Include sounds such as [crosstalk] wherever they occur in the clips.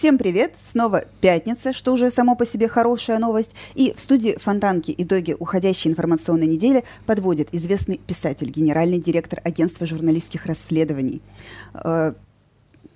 Всем привет! Снова пятница, что уже само по себе хорошая новость. И в студии Фонтанки итоги уходящей информационной недели подводит известный писатель, генеральный директор агентства журналистских расследований.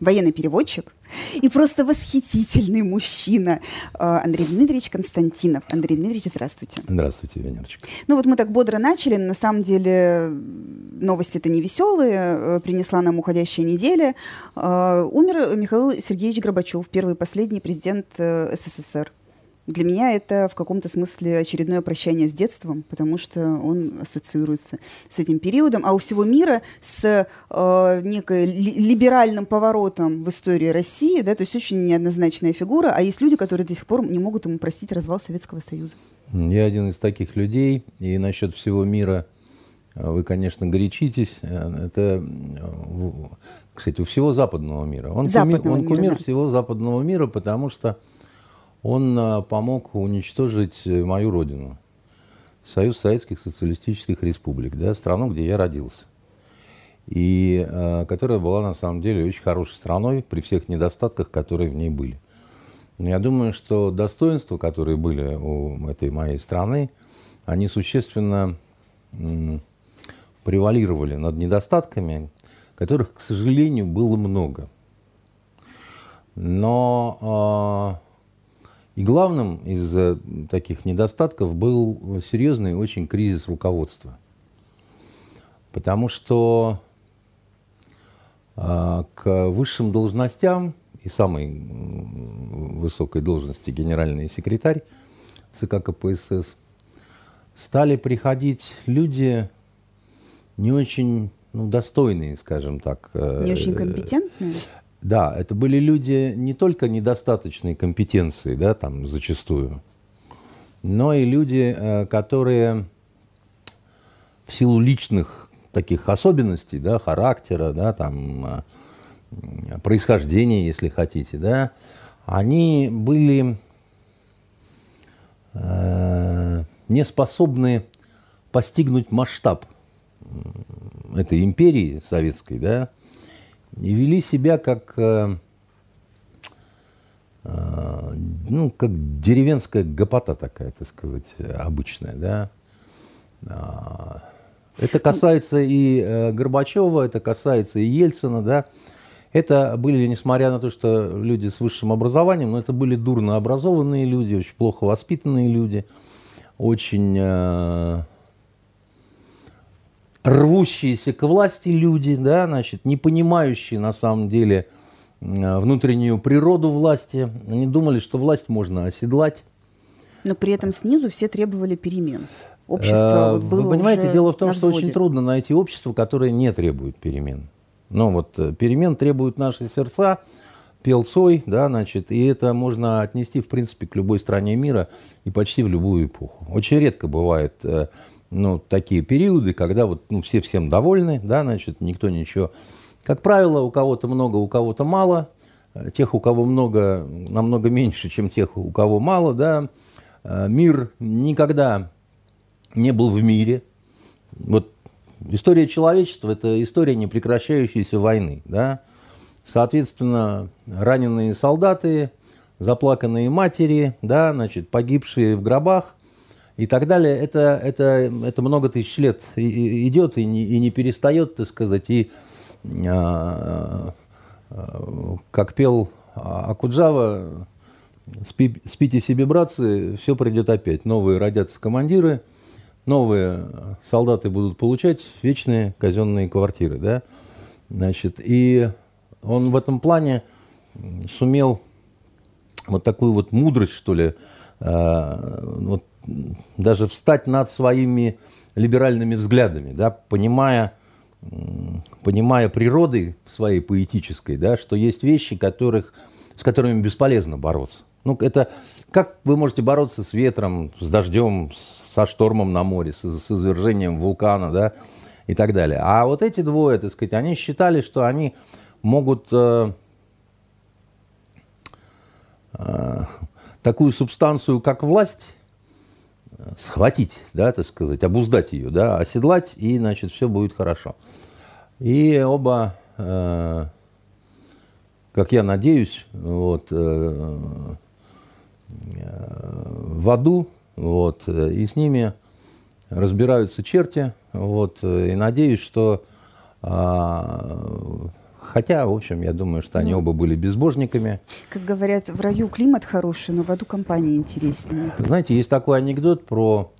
Военный переводчик и просто восхитительный мужчина э, Андрей Дмитриевич Константинов. Андрей Дмитриевич, здравствуйте. Здравствуйте, Венерочка. Ну вот мы так бодро начали, но на самом деле новости-то не веселые, э, принесла нам уходящая неделя. Э, умер Михаил Сергеевич Горбачев, первый и последний президент СССР. Для меня это в каком-то смысле очередное прощание с детством, потому что он ассоциируется с этим периодом, а у всего мира с э, некой ли, либеральным поворотом в истории России, да, то есть очень неоднозначная фигура, а есть люди, которые до сих пор не могут ему простить развал Советского Союза. Я один из таких людей, и насчет всего мира э, вы, конечно, горячитесь. Э, это, э, кстати, у всего западного мира. Он, западного кумир, он мира, кумир да. всего западного мира, потому что он а, помог уничтожить э, мою родину, Союз Советских Социалистических Республик, да, страну, где я родился. И э, которая была на самом деле очень хорошей страной при всех недостатках, которые в ней были. Я думаю, что достоинства, которые были у этой моей страны, они существенно м, превалировали над недостатками, которых, к сожалению, было много. Но и главным из таких недостатков был серьезный очень кризис руководства. Потому что а, к высшим должностям и самой высокой должности генеральный секретарь ЦК КПСС стали приходить люди не очень ну, достойные, скажем так. Не очень э, компетентные? Да, это были люди не только недостаточной компетенции, да, там зачастую, но и люди, э, которые в силу личных таких особенностей, да, характера, да, там, э, происхождения, если хотите, да, они были э, не способны постигнуть масштаб этой империи советской, да, и вели себя как, э, э, ну, как деревенская гопота такая, так сказать, обычная, да. А, это касается и э, Горбачева, это касается и Ельцина, да. Это были, несмотря на то, что люди с высшим образованием, но это были дурно образованные люди, очень плохо воспитанные люди, очень рвущиеся к власти люди, да, значит, не понимающие на самом деле внутреннюю природу власти. Они думали, что власть можно оседлать. Но при этом снизу все требовали перемен. Общество вот было Вы понимаете, дело в том, что очень трудно найти общество, которое не требует перемен. Ну вот э, перемен требуют наши сердца, пел Цой, да, значит, и это можно отнести, в принципе, к любой стране мира и почти в любую эпоху. Очень редко бывает э, ну, такие периоды, когда вот, ну, все всем довольны, да, значит, никто ничего. Как правило, у кого-то много, у кого-то мало. Тех, у кого много, намного меньше, чем тех, у кого мало, да. Мир никогда не был в мире. Вот история человечества – это история непрекращающейся войны, да. Соответственно, раненые солдаты, заплаканные матери, да, значит, погибшие в гробах – и так далее, это, это, это много тысяч лет идет и не, и не перестает, так сказать. И а, а, как пел Акуджава, спи, спите себе, братцы, все придет опять. Новые родятся командиры, новые солдаты будут получать вечные казенные квартиры. Да? Значит, и он в этом плане сумел вот такую вот мудрость, что ли, а, вот даже встать над своими либеральными взглядами, да, понимая, понимая природы своей поэтической, да, что есть вещи, которых, с которыми бесполезно бороться. Ну, это как вы можете бороться с ветром, с дождем, со штормом на море, с, с извержением вулкана, да, и так далее. А вот эти двое, так сказать, они считали, что они могут э, э, такую субстанцию, как власть, схватить, да, так сказать, обуздать ее, да, оседлать, и, значит, все будет хорошо. И оба, э, как я надеюсь, вот, э, в аду, вот, и с ними разбираются черти, вот, и надеюсь, что а, Хотя, в общем, я думаю, что они ну, оба были безбожниками. Как говорят, в раю климат хороший, но в аду компания интереснее. Знаете, есть такой анекдот про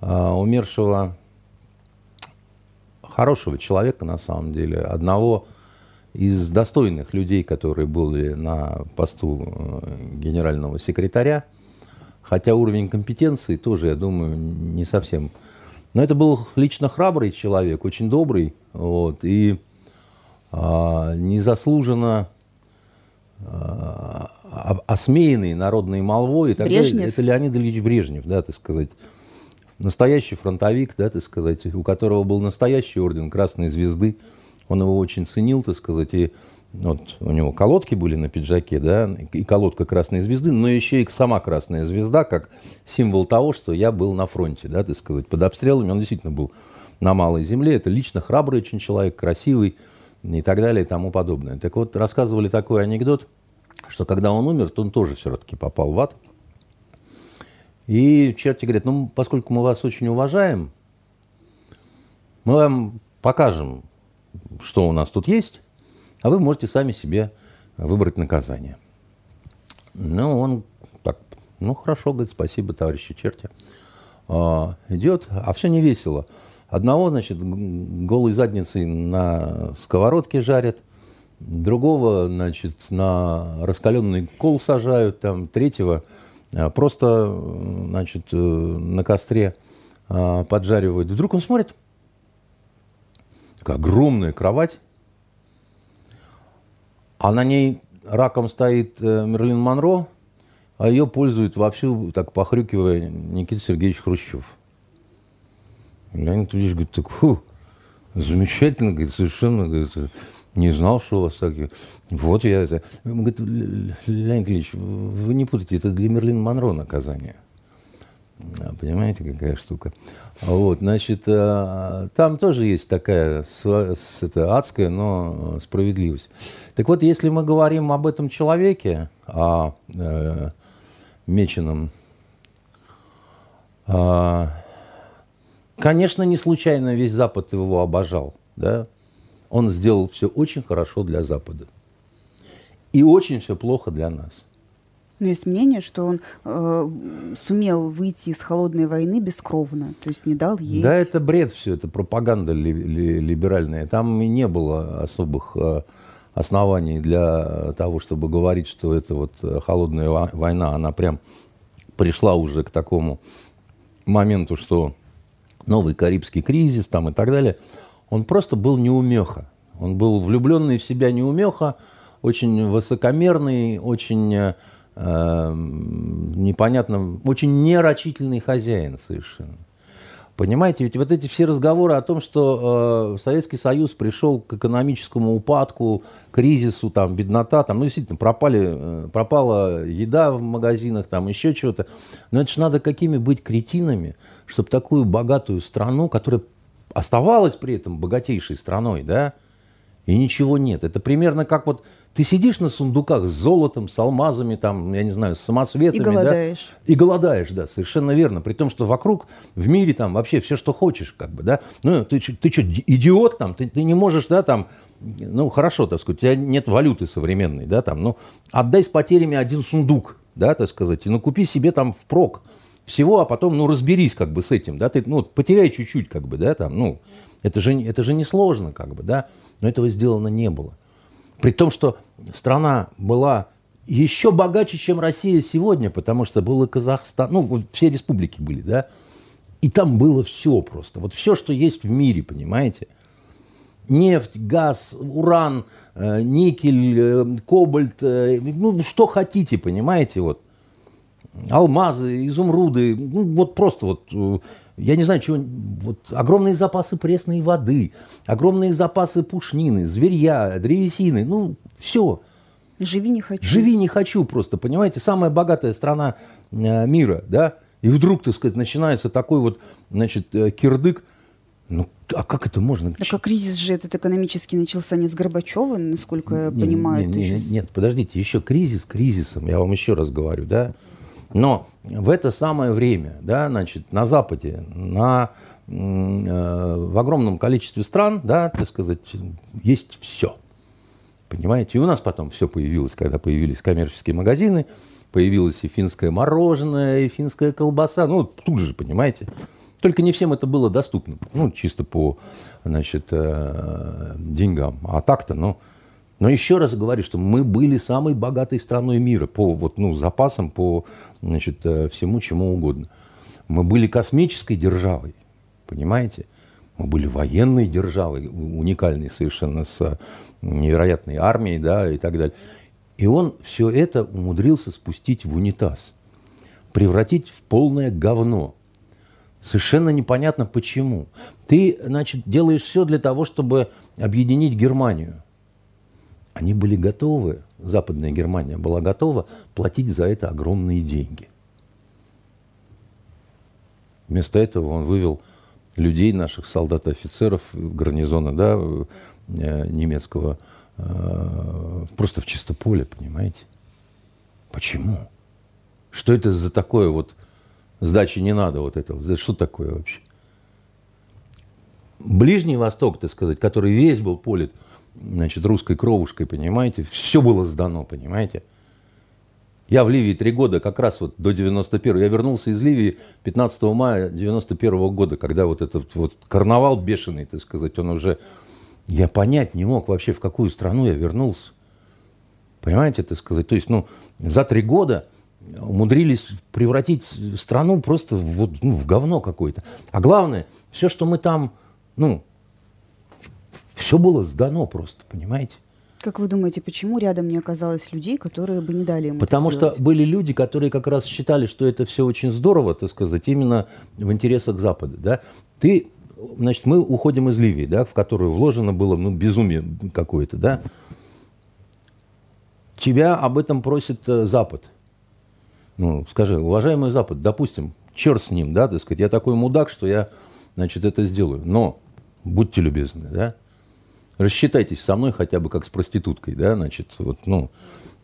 э, умершего хорошего человека, на самом деле, одного из достойных людей, которые были на посту э, генерального секретаря, хотя уровень компетенции тоже, я думаю, не совсем. Но это был лично храбрый человек, очень добрый, вот, и незаслуженно а, осмеянный народной молвой и так Брежнев. далее. Это Леонид Ильич Брежнев, да, так сказать. Настоящий фронтовик, да, так сказать, у которого был настоящий орден Красной Звезды. Он его очень ценил, так сказать, и вот у него колодки были на пиджаке, да, и колодка Красной Звезды, но еще и сама Красная Звезда, как символ того, что я был на фронте, да, так сказать, под обстрелами. Он действительно был на малой земле. Это лично храбрый очень человек, красивый, и так далее и тому подобное. Так вот, рассказывали такой анекдот, что когда он умер, то он тоже все-таки попал в ад. И черти говорят, ну, поскольку мы вас очень уважаем, мы вам покажем, что у нас тут есть, а вы можете сами себе выбрать наказание. Ну, он так, ну, хорошо, говорит, спасибо, товарищи черти. А, идет, а все не весело. Одного, значит, голой задницей на сковородке жарят, другого, значит, на раскаленный кол сажают, там, третьего а, просто, значит, э, на костре а, поджаривают. Вдруг он смотрит, такая огромная кровать, а на ней раком стоит э, Мерлин Монро, а ее пользует вовсю, так похрюкивая, Никита Сергеевич Хрущев. Леонид Ильич говорит, так, фу, замечательно, говорит, совершенно, говорит, не знал, что у вас так. Вот я это. Он говорит, Леонид Ильич, вы не путайте, это для Мерлин Монро наказание. А, понимаете, какая штука? Вот, значит, а, там тоже есть такая это, адская, но справедливость. Так вот, если мы говорим об этом человеке, о э, Меченом, э, Конечно, не случайно весь Запад его обожал. Да? Он сделал все очень хорошо для Запада. И очень все плохо для нас. Но есть мнение, что он э, сумел выйти из холодной войны бескровно, то есть не дал ей. Да, это бред все, это пропаганда ли, ли, либеральная. Там не было особых э, оснований для того, чтобы говорить, что это вот э, холодная война, она прям пришла уже к такому моменту, что новый Карибский кризис там и так далее, он просто был неумеха. Он был влюбленный в себя неумеха, очень высокомерный, очень э, непонятно, очень нерачительный хозяин совершенно. Понимаете, ведь вот эти все разговоры о том, что э, Советский Союз пришел к экономическому упадку, кризису, там, беднота, там, ну, действительно, пропали, э, пропала еда в магазинах, там, еще чего-то. Но это же надо какими быть кретинами, чтобы такую богатую страну, которая оставалась при этом богатейшей страной, да, и ничего нет. Это примерно как вот ты сидишь на сундуках с золотом, с алмазами, там, я не знаю, с самоцветами. И голодаешь. Да? И голодаешь, да, совершенно верно. При том, что вокруг, в мире там вообще все, что хочешь, как бы, да. Ну, ты, ты что, идиот там, ты, ты не можешь, да, там, ну, хорошо, так сказать, у тебя нет валюты современной, да, там, ну, отдай с потерями один сундук, да, так сказать, и ну, купи себе там впрок всего, а потом, ну, разберись как бы с этим, да, ты, ну, потеряй чуть-чуть, как бы, да, там, ну, это же, это же не сложно, как бы, да, но этого сделано не было. При том, что страна была еще богаче, чем Россия сегодня, потому что был и Казахстан, ну, все республики были, да, и там было все просто, вот все, что есть в мире, понимаете. Нефть, газ, уран, э, никель, э, кобальт, э, ну, что хотите, понимаете, вот. Алмазы, изумруды, ну, вот просто вот я не знаю, чего, вот огромные запасы пресной воды, огромные запасы пушнины, зверья, древесины, ну, все. Живи не хочу. Живи не хочу просто, понимаете? Самая богатая страна э, мира, да? И вдруг, так сказать, начинается такой вот, значит, э, кирдык. Ну, а как это можно? Так а кризис же этот экономический начался не с Горбачева, насколько я не, понимаю. Не, не, не, нет, подождите, еще кризис кризисом, я вам еще раз говорю, да. Но в это самое время, да, значит, на Западе, на, э, в огромном количестве стран, да, так сказать, есть все. Понимаете? И у нас потом все появилось, когда появились коммерческие магазины, появилось и финское мороженое, и финская колбаса. Ну, тут же, понимаете? Только не всем это было доступно. Ну, чисто по, значит, э, деньгам. А так-то, ну... Но еще раз говорю, что мы были самой богатой страной мира по вот, ну, запасам, по значит, э, всему, чему угодно. Мы были космической державой, понимаете? Мы были военной державой, уникальной совершенно, с невероятной армией, да, и так далее. И он все это умудрился спустить в унитаз, превратить в полное говно. Совершенно непонятно почему. Ты, значит, делаешь все для того, чтобы объединить Германию. Они были готовы, Западная Германия была готова платить за это огромные деньги. Вместо этого он вывел людей, наших солдат и офицеров гарнизона да, э, немецкого, э, просто в чисто поле, понимаете? Почему? Что это за такое вот сдачи не надо вот это? Это что такое вообще? Ближний Восток, так сказать, который весь был полит значит, русской кровушкой, понимаете, все было сдано, понимаете? Я в Ливии три года, как раз вот до 91 Я вернулся из Ливии 15 мая 91 года, когда вот этот вот карнавал бешеный, так сказать, он уже... Я понять не мог вообще, в какую страну я вернулся. Понимаете, так сказать? То есть, ну, за три года умудрились превратить страну просто вот, ну, в говно какое-то. А главное, все, что мы там, ну, все было сдано просто, понимаете? Как вы думаете, почему рядом не оказалось людей, которые бы не дали ему Потому что были люди, которые как раз считали, что это все очень здорово, так сказать, именно в интересах Запада. Да? Ты, значит, мы уходим из Ливии, да, в которую вложено было ну, безумие какое-то, да? Тебя об этом просит э, Запад. Ну, скажи, уважаемый Запад, допустим, черт с ним, да, так сказать, я такой мудак, что я, значит, это сделаю. Но будьте любезны, да, рассчитайтесь со мной хотя бы как с проституткой, да, значит, вот, ну,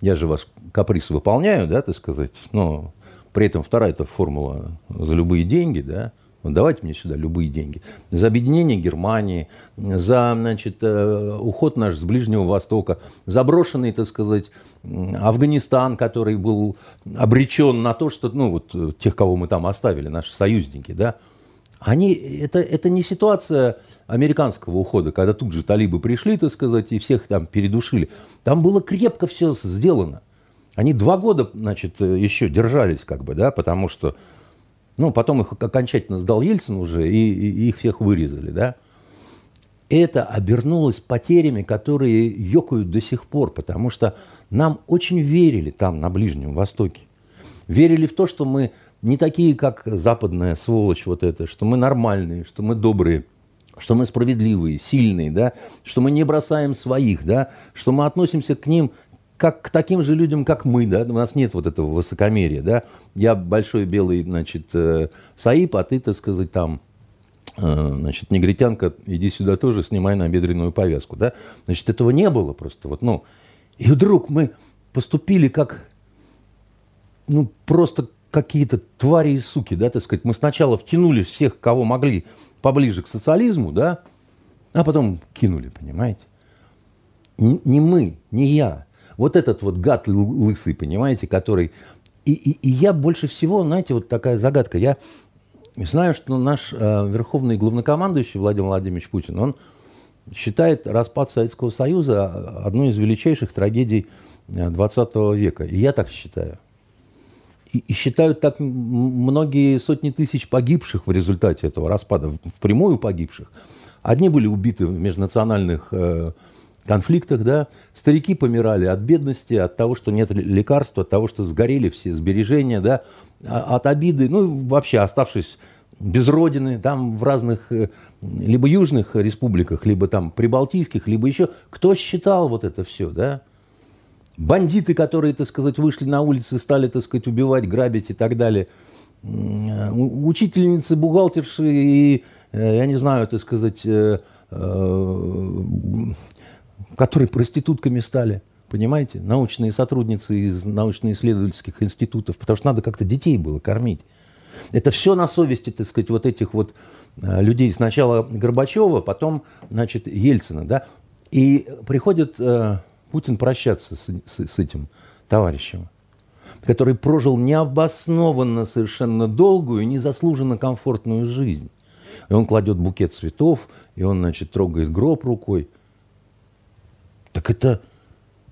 я же вас каприз выполняю, да, так сказать, но при этом вторая эта формула за любые деньги, да, вот давайте мне сюда любые деньги. За объединение Германии, за значит, э, уход наш с Ближнего Востока, заброшенный, так сказать, Афганистан, который был обречен на то, что, ну, вот э, тех, кого мы там оставили, наши союзники, да, они, это, это не ситуация американского ухода, когда тут же талибы пришли, так сказать, и всех там передушили. Там было крепко все сделано. Они два года, значит, еще держались, как бы, да, потому что, ну, потом их окончательно сдал Ельцин уже, и, и их всех вырезали, да. Это обернулось потерями, которые ёкают до сих пор, потому что нам очень верили там, на Ближнем Востоке. Верили в то, что мы не такие, как западная сволочь вот эта, что мы нормальные, что мы добрые, что мы справедливые, сильные, да, что мы не бросаем своих, да, что мы относимся к ним как к таким же людям, как мы, да, у нас нет вот этого высокомерия, да, я большой белый, значит, э, Саиб, а ты, так сказать, там, э, значит, негритянка, иди сюда тоже, снимай на бедренную повязку, да, значит, этого не было просто, вот, ну, и вдруг мы поступили как, ну, просто какие-то твари и суки, да, так сказать. Мы сначала втянули всех, кого могли, поближе к социализму, да, а потом кинули, понимаете. Не мы, не я. Вот этот вот гад лысый, понимаете, который... И, и, и я больше всего, знаете, вот такая загадка. Я знаю, что наш э, верховный главнокомандующий Владимир Владимирович Путин, он считает распад Советского Союза одной из величайших трагедий 20 э, века. И я так считаю и, считают так многие сотни тысяч погибших в результате этого распада, впрямую погибших. Одни были убиты в межнациональных э, конфликтах, да, старики помирали от бедности, от того, что нет лекарства, от того, что сгорели все сбережения, да, а, от обиды, ну, вообще оставшись без родины, там в разных, э, либо южных республиках, либо там прибалтийских, либо еще, кто считал вот это все, да, бандиты, которые, так сказать, вышли на улицы, стали, так сказать, убивать, грабить и так далее. учительницы, бухгалтерши и, я не знаю, так сказать, которые проститутками стали. Понимаете? Научные сотрудницы из научно-исследовательских институтов. Потому что надо как-то детей было кормить. Это все на совести, так сказать, вот этих вот э, людей. Сначала Горбачева, потом, значит, Ельцина, да. И приходит э, Путин прощаться с, с, с этим товарищем, который прожил необоснованно совершенно долгую, незаслуженно комфортную жизнь. И он кладет букет цветов, и он, значит, трогает гроб рукой. Так это,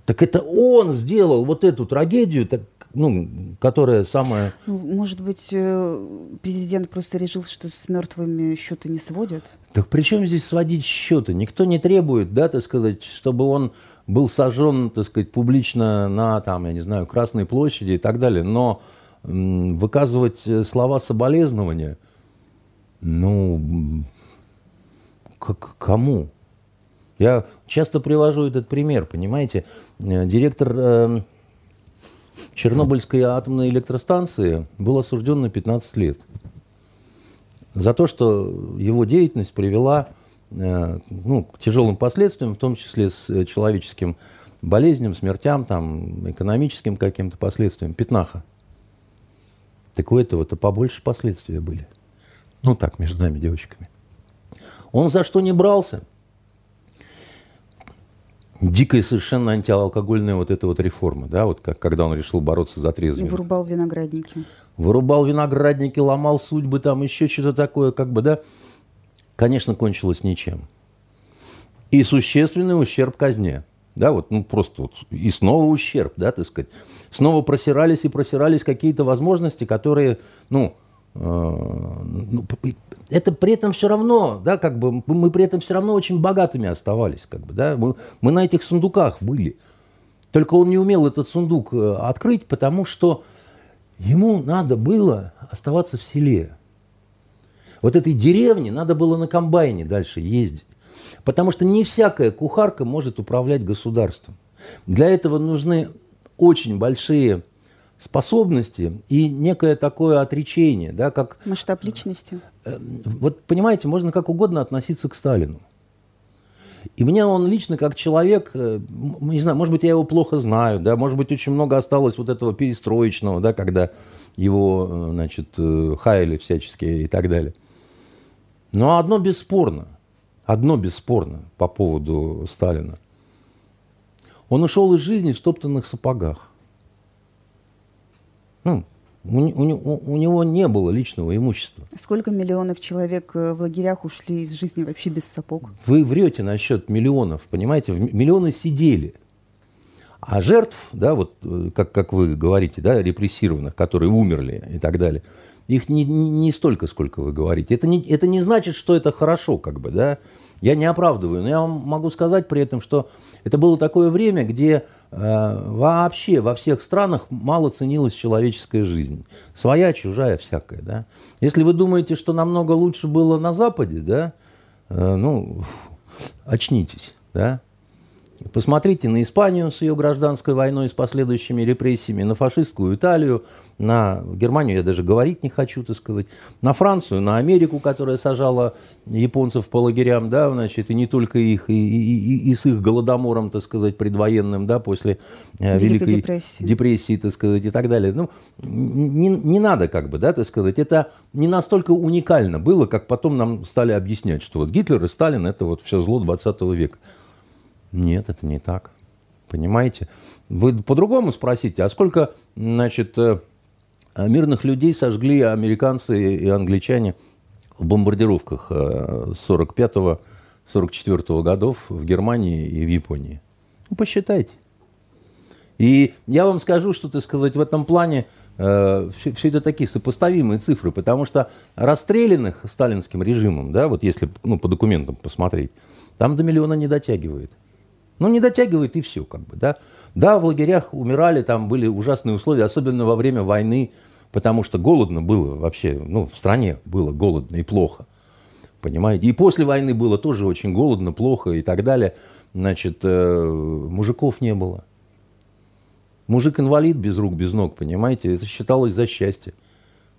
так это он сделал вот эту трагедию, так, ну, которая самая... Ну, может быть, э, президент просто решил, что с мертвыми счеты не сводят? Так при чем здесь сводить счеты? Никто не требует, да, так сказать, чтобы он был сожжен, так сказать, публично на, там, я не знаю, Красной площади и так далее. Но выказывать э, слова соболезнования, ну, к кому? Я часто привожу этот пример, понимаете. Э, директор э, Чернобыльской атомной электростанции был осужден на 15 лет за то, что его деятельность привела ну, к тяжелым последствиям, в том числе с человеческим болезням, смертям, там, экономическим каким-то последствиям. Пятнаха. Так у этого-то побольше последствия были. Ну так, между нами, девочками. Он за что не брался – дикая совершенно антиалкогольная вот эта вот реформа, да, вот как, когда он решил бороться за трезвость. Вырубал виноградники. Вырубал виноградники, ломал судьбы, там еще что-то такое, как бы, да. Конечно, кончилось ничем. И существенный ущерб казне. Да, вот, ну, просто вот, и снова ущерб, да, так сказать. Снова просирались и просирались какие-то возможности, которые, ну, э, ну это при этом все равно, да, как бы мы при этом все равно очень богатыми оставались, как бы, да, мы, мы на этих сундуках были. Только он не умел этот сундук э, открыть, потому что ему надо было оставаться в селе. Вот этой деревне надо было на комбайне дальше ездить. Потому что не всякая кухарка может управлять государством. Для этого нужны очень большие способности и некое такое отречение, да, как... Масштаб личности. Э, вот, понимаете, можно как угодно относиться к Сталину. И мне он лично, как человек, э, не знаю, может быть, я его плохо знаю, да, может быть, очень много осталось вот этого перестроечного, да, когда его, э, значит, хаяли всячески и так далее. Но одно бесспорно, одно бесспорно по поводу Сталина. Он ушел из жизни в стоптанных сапогах. Ну, у, у, у него не было личного имущества. Сколько миллионов человек э, в лагерях ушли из жизни вообще без сапог? Вы врете насчет миллионов, понимаете? Миллионы сидели. А жертв, да, вот э, как, как вы говорите, да, репрессированных, которые умерли и так далее, их не, не, не столько, сколько вы говорите. Это не, это не значит, что это хорошо, как бы, да. Я не оправдываю, но я вам могу сказать при этом, что это было такое время, где Э, вообще во всех странах мало ценилась человеческая жизнь. Своя, чужая, всякая. Да? Если вы думаете, что намного лучше было на Западе, да, э, ну, очнитесь. Да? Посмотрите на Испанию с ее гражданской войной, с последующими репрессиями, на фашистскую Италию, на Германию я даже говорить не хочу, так сказать, на Францию, на Америку, которая сажала японцев по лагерям, да, значит, и не только их, и, и, и, и с их голодомором, так сказать, предвоенным, да, после э, Великой, депрессии. депрессии, так сказать, и так далее. Ну, не, не надо, как бы, да, так сказать, это не настолько уникально было, как потом нам стали объяснять, что вот Гитлер и Сталин – это вот все зло 20 века. Нет, это не так. Понимаете? Вы по-другому спросите, а сколько, значит, э, мирных людей сожгли американцы и англичане в бомбардировках 45-44 э, годов в Германии и в Японии? Ну, посчитайте. И я вам скажу, что, так сказать, в этом плане э, все, все это такие сопоставимые цифры, потому что расстрелянных сталинским режимом, да, вот если ну, по документам посмотреть, там до миллиона не дотягивает. Ну, не дотягивает и все, как бы, да. Да, в лагерях умирали, там были ужасные условия, особенно во время войны, потому что голодно было вообще, ну, в стране было голодно и плохо, понимаете. И после войны было тоже очень голодно, плохо и так далее. Значит, э, мужиков не было. Мужик-инвалид без рук, без ног, понимаете, это считалось за счастье.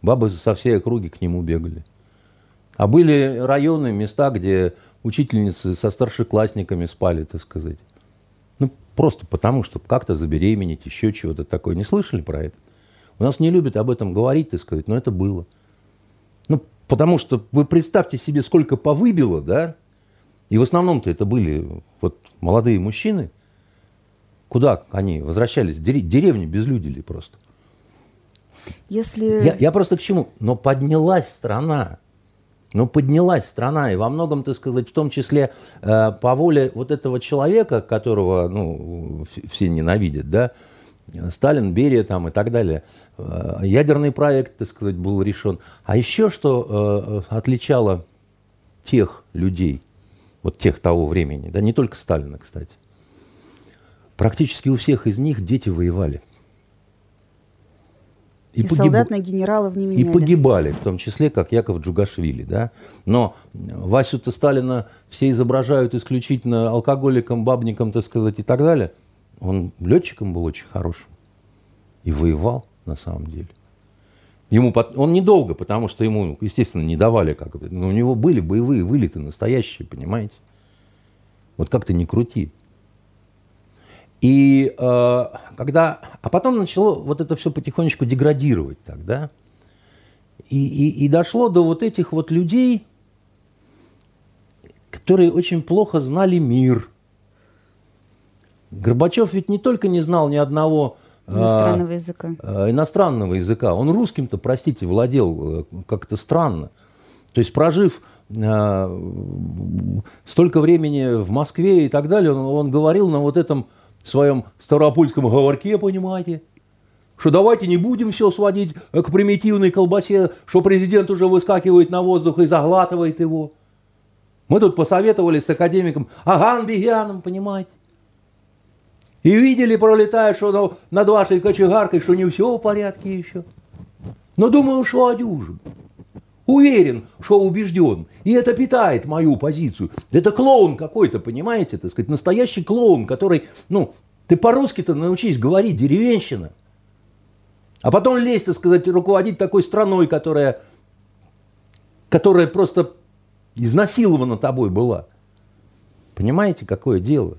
Бабы со всей округи к нему бегали. А были районы, места, где учительницы со старшеклассниками спали, так сказать. Ну, просто потому, чтобы как-то забеременеть, еще чего-то такое. Не слышали про это? У нас не любят об этом говорить, так сказать, но это было. Ну, потому что вы представьте себе, сколько повыбило, да? И в основном-то это были вот молодые мужчины. Куда они возвращались? Деревни безлюдили просто. Если... Я, я просто к чему? Но поднялась страна. Но поднялась страна, и во многом, так сказать, в том числе э, по воле вот этого человека, которого ну, все ненавидят, да, Сталин, Берия там и так далее. Э, ядерный проект, так сказать, был решен. А еще что э, отличало тех людей, вот тех того времени, да, не только Сталина, кстати, практически у всех из них дети воевали. И, и погиб... солдат на генералов не меняли. И погибали, в том числе, как Яков Джугашвили. Да? Но Васю-то Сталина все изображают исключительно алкоголиком, бабником, так сказать, и так далее – он летчиком был очень хорошим. И воевал, на самом деле. Ему, он недолго, потому что ему, естественно, не давали как Но у него были боевые вылеты настоящие, понимаете? Вот как-то не крути. И э, когда... А потом начало вот это все потихонечку деградировать тогда. И, и, и дошло до вот этих вот людей, которые очень плохо знали мир – Горбачев ведь не только не знал ни одного а, иностранного а, языка. А, иностранного языка. Он русским-то, простите, владел э, как-то странно. То есть прожив а, столько времени в Москве и так далее, он, он говорил на вот этом своем старопольском говорке, понимаете, что давайте не будем все сводить к примитивной колбасе, что президент уже выскакивает на воздух и заглатывает его. Мы тут посоветовались с академиком Аган Бегяном, понимаете. И видели, пролетая, что над вашей кочегаркой, что не все в порядке еще. Но думаю, что одюжим. Уверен, что убежден. И это питает мою позицию. Это клоун какой-то, понимаете, так сказать, настоящий клоун, который, ну, ты по-русски-то научись говорить, деревенщина. А потом лезть, так сказать, руководить такой страной, которая, которая просто изнасилована тобой была. Понимаете, какое дело?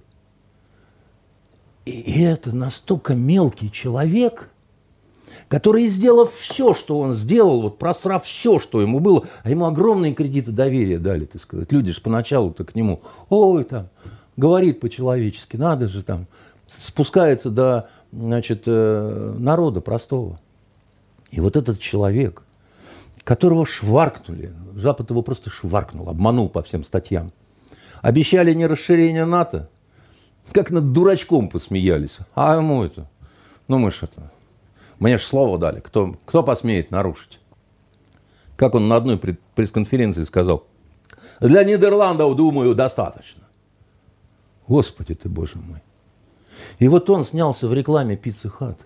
И это настолько мелкий человек, который, сделав все, что он сделал, вот просрав все, что ему было, а ему огромные кредиты доверия дали, так сказать. Люди же поначалу-то к нему, ой, там, говорит по-человечески, надо же там, спускается до, значит, э, народа простого. И вот этот человек, которого шваркнули, Запад его просто шваркнул, обманул по всем статьям. Обещали не расширение НАТО, как над дурачком посмеялись. А ему это? Ну мы что это? Мне же слово дали. Кто, кто посмеет нарушить? Как он на одной пресс-конференции сказал. Для Нидерландов, думаю, достаточно. Господи ты, боже мой. И вот он снялся в рекламе Пиццы Хат.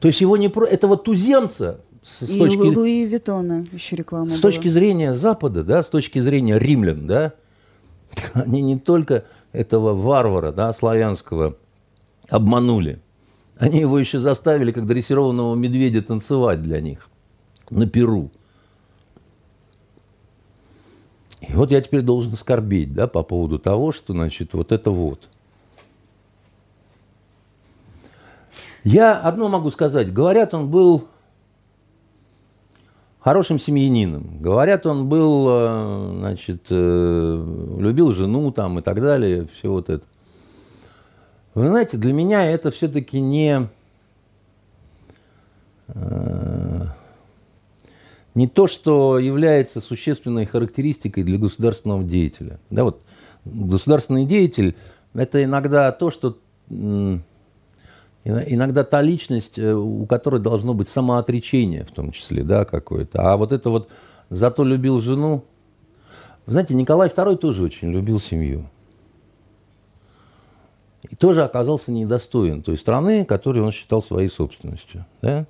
То есть его не про... этого туземца с, и точки... Луи Виттона еще реклама С была. точки зрения Запада, да, с точки зрения римлян, да, [laughs] они не только этого варвара, да, славянского, обманули. Они его еще заставили, как дрессированного медведя, танцевать для них на Перу. И вот я теперь должен скорбеть, да, по поводу того, что, значит, вот это вот. Я одно могу сказать. Говорят, он был хорошим семьянином. Говорят, он был, э, значит, э, любил жену там и так далее, все вот это. Вы знаете, для меня это все-таки не, э, не то, что является существенной характеристикой для государственного деятеля. Да, вот государственный деятель – это иногда то, что Иногда та личность, э, у которой должно быть самоотречение в том числе, да, какое-то. А вот это вот «зато любил жену». знаете, Николай II тоже очень любил семью. И тоже оказался недостоин той страны, которую он считал своей собственностью. Да?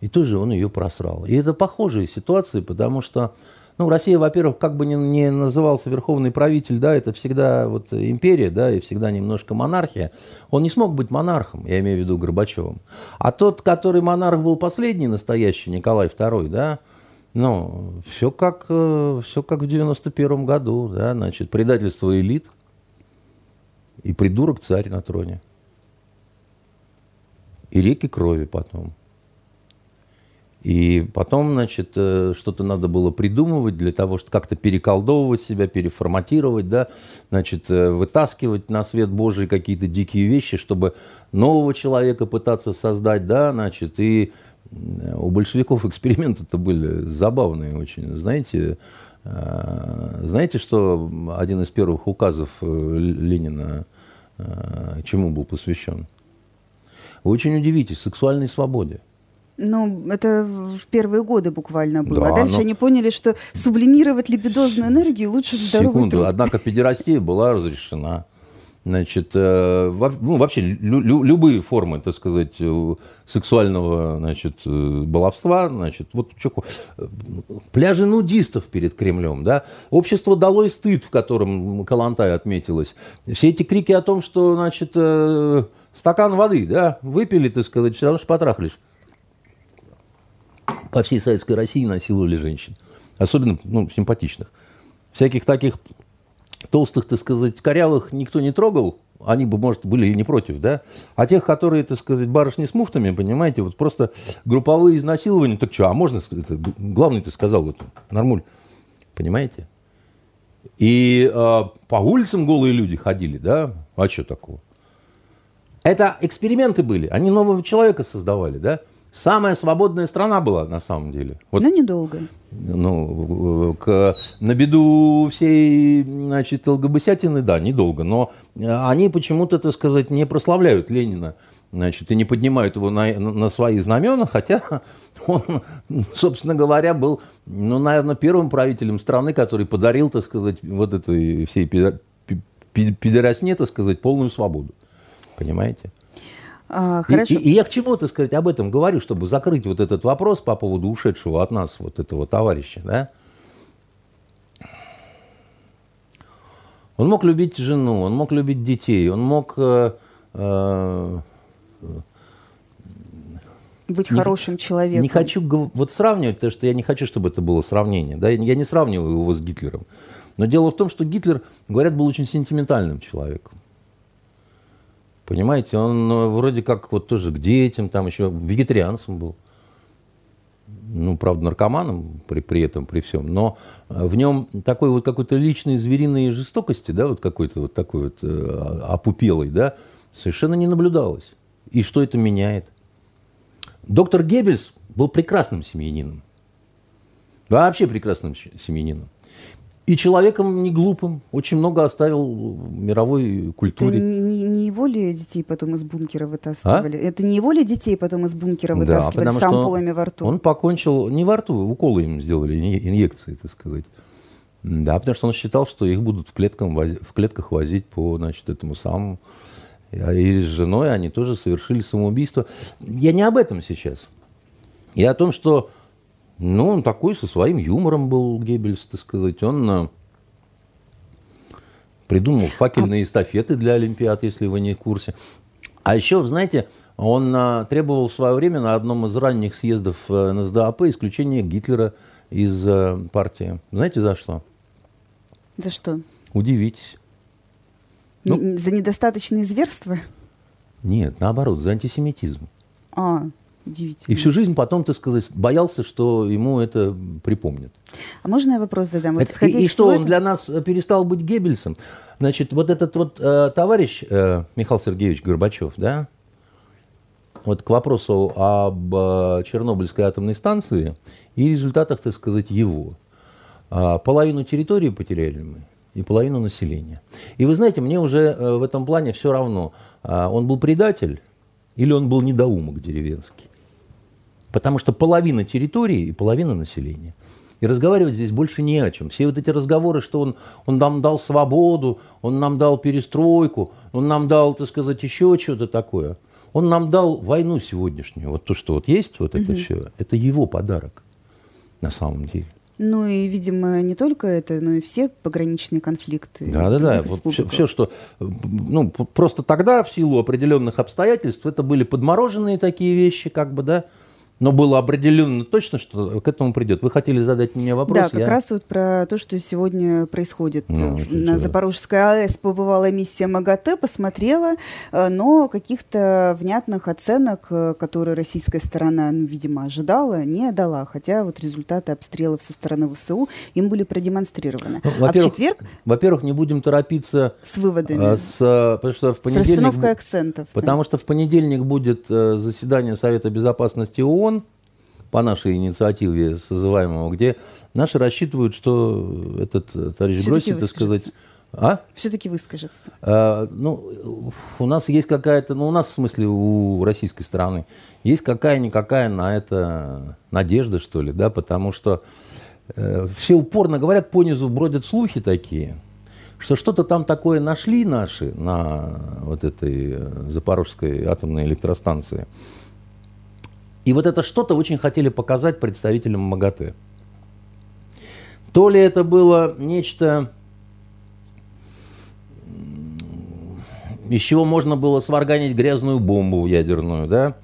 И тоже он ее просрал. И это похожие ситуации, потому что ну, Россия, во-первых, как бы ни, ни назывался верховный правитель, да, это всегда вот империя, да, и всегда немножко монархия. Он не смог быть монархом, я имею в виду Горбачевым. А тот, который монарх был последний настоящий, Николай II, да, ну, все как, э, все как в 91 году, да, значит, предательство элит и придурок царь на троне. И реки крови потом. И потом, значит, э, что-то надо было придумывать для того, чтобы как-то переколдовывать себя, переформатировать, да, значит, э, вытаскивать на свет Божий какие-то дикие вещи, чтобы нового человека пытаться создать, да, значит, и у большевиков эксперименты-то были забавные очень, знаете, знаете, что один из первых указов Ленина чему был посвящен? Вы очень удивитесь, сексуальной свободе. Ну, это в первые годы буквально было. Да, а дальше но... они поняли, что сублимировать либидозную энергию лучше в здоровый Секунду, труд. однако педерастия была разрешена. Значит, э, ну, вообще лю, лю, любые формы, так сказать, э, сексуального, значит, э, баловства, значит, вот что, пляжи нудистов перед Кремлем, да, общество дало и стыд, в котором Калантай отметилась. Все эти крики о том, что, значит, стакан воды, да, выпили, так сказать, все равно что потрахались по всей Советской России насиловали женщин. Особенно ну, симпатичных. Всяких таких толстых, так сказать, корявых никто не трогал, они бы, может, были и не против, да? А тех, которые, так сказать, барышни с муфтами, понимаете, вот просто групповые изнасилования, так что, а можно, главный ты сказал, вот, нормуль, понимаете? И э, по улицам голые люди ходили, да? А что такого? Это эксперименты были, они нового человека создавали, да? Самая свободная страна была на самом деле. Вот, Но недолго. Ну, к, на беду всей, значит, ЛГБСятины, да, недолго. Но они почему-то, так сказать, не прославляют Ленина, значит, и не поднимают его на, на свои знамена, хотя [laughs] он, собственно говоря, был, ну, наверное, первым правителем страны, который подарил, так сказать, вот этой всей пидоросне, так сказать, полную свободу. Понимаете? А, хорошо. И, и, и я к чему, так сказать, об этом говорю, чтобы закрыть вот этот вопрос по поводу ушедшего от нас вот этого товарища, да? Он мог любить жену, он мог любить детей, он мог э, э, быть не, хорошим человеком. Не хочу вот сравнивать, потому что я не хочу, чтобы это было сравнение. Да? Я не сравниваю его с Гитлером. Но дело в том, что Гитлер, говорят, был очень сентиментальным человеком. Понимаете, он ну, вроде как вот тоже к детям, там еще вегетарианцем был. Ну, правда, наркоманом при, при этом, при всем. Но э, в нем такой вот какой-то личной звериной жестокости, да, вот какой-то вот такой вот э, опупелой, да, совершенно не наблюдалось. И что это меняет? Доктор Геббельс был прекрасным семьянином. Вообще прекрасным семьянинином. И человеком не глупым, очень много оставил мировой культуре. Это не, не его ли детей потом из бункера вытаскивали? А? Это не его ли детей потом из бункера вытаскивали да, с ампулами во рту? Он покончил, не во рту, уколы им сделали, инъекции, так сказать. Да, потому что он считал, что их будут в, клеткам вози, в клетках возить по значит, этому самому. И с женой они тоже совершили самоубийство. Я не об этом сейчас. Я о том, что ну, он такой со своим юмором был, Геббельс, так сказать. Он э, придумал факельные эстафеты для Олимпиад, если вы не в курсе. А еще, знаете, он а, требовал в свое время на одном из ранних съездов а, НСДАП исключения Гитлера из партии. Знаете, за что? За что? Удивитесь. Ну, за недостаточные зверства? Нет, наоборот, за антисемитизм. А, Удивительно. И всю жизнь потом, так сказать, боялся, что ему это припомнят. А можно я вопрос задам? Вот, и, и что, он для нас перестал быть Геббельсом? Значит, вот этот вот э, товарищ э, Михаил Сергеевич Горбачев, да, вот к вопросу об э, Чернобыльской атомной станции и результатах, так сказать, его. Э, половину территории потеряли мы и половину населения. И вы знаете, мне уже э, в этом плане все равно, э, он был предатель или он был недоумок деревенский. Потому что половина территории и половина населения. И разговаривать здесь больше не о чем. Все вот эти разговоры, что он, он нам дал свободу, он нам дал перестройку, он нам дал, так сказать, еще что-то такое. Он нам дал войну сегодняшнюю. Вот то, что вот есть, вот это угу. все, это его подарок на самом деле. Ну и, видимо, не только это, но и все пограничные конфликты. Да, да, да. Вот все, все, что... Ну, просто тогда, в силу определенных обстоятельств, это были подмороженные такие вещи, как бы, да, но было определенно точно, что к этому придет. Вы хотели задать мне вопрос? Да, как я... раз вот про то, что сегодня происходит. Ну, На Запорожской АЭС побывала миссия МАГАТЭ, посмотрела, э, но каких-то внятных оценок, э, которые российская сторона, ну, видимо, ожидала, не дала. Хотя вот результаты обстрелов со стороны ВСУ им были продемонстрированы. Ну, а в четверг... Во-первых, не будем торопиться... С выводами. А, с, потому что в понедельник... С расстановкой акцентов. Потому да. что в понедельник будет заседание Совета Безопасности ООН, ООН по нашей инициативе созываемого, где наши рассчитывают, что этот товарищ Гросси, так сказать... А? Все-таки выскажется. А, ну, у нас есть какая-то, ну, у нас, в смысле, у российской стороны, есть какая-никакая на это надежда, что ли, да, потому что э, все упорно говорят, по низу бродят слухи такие, что что-то там такое нашли наши на вот этой э, Запорожской атомной электростанции, и вот это что-то очень хотели показать представителям МАГАТЭ. То ли это было нечто, из чего можно было сварганить грязную бомбу ядерную, да,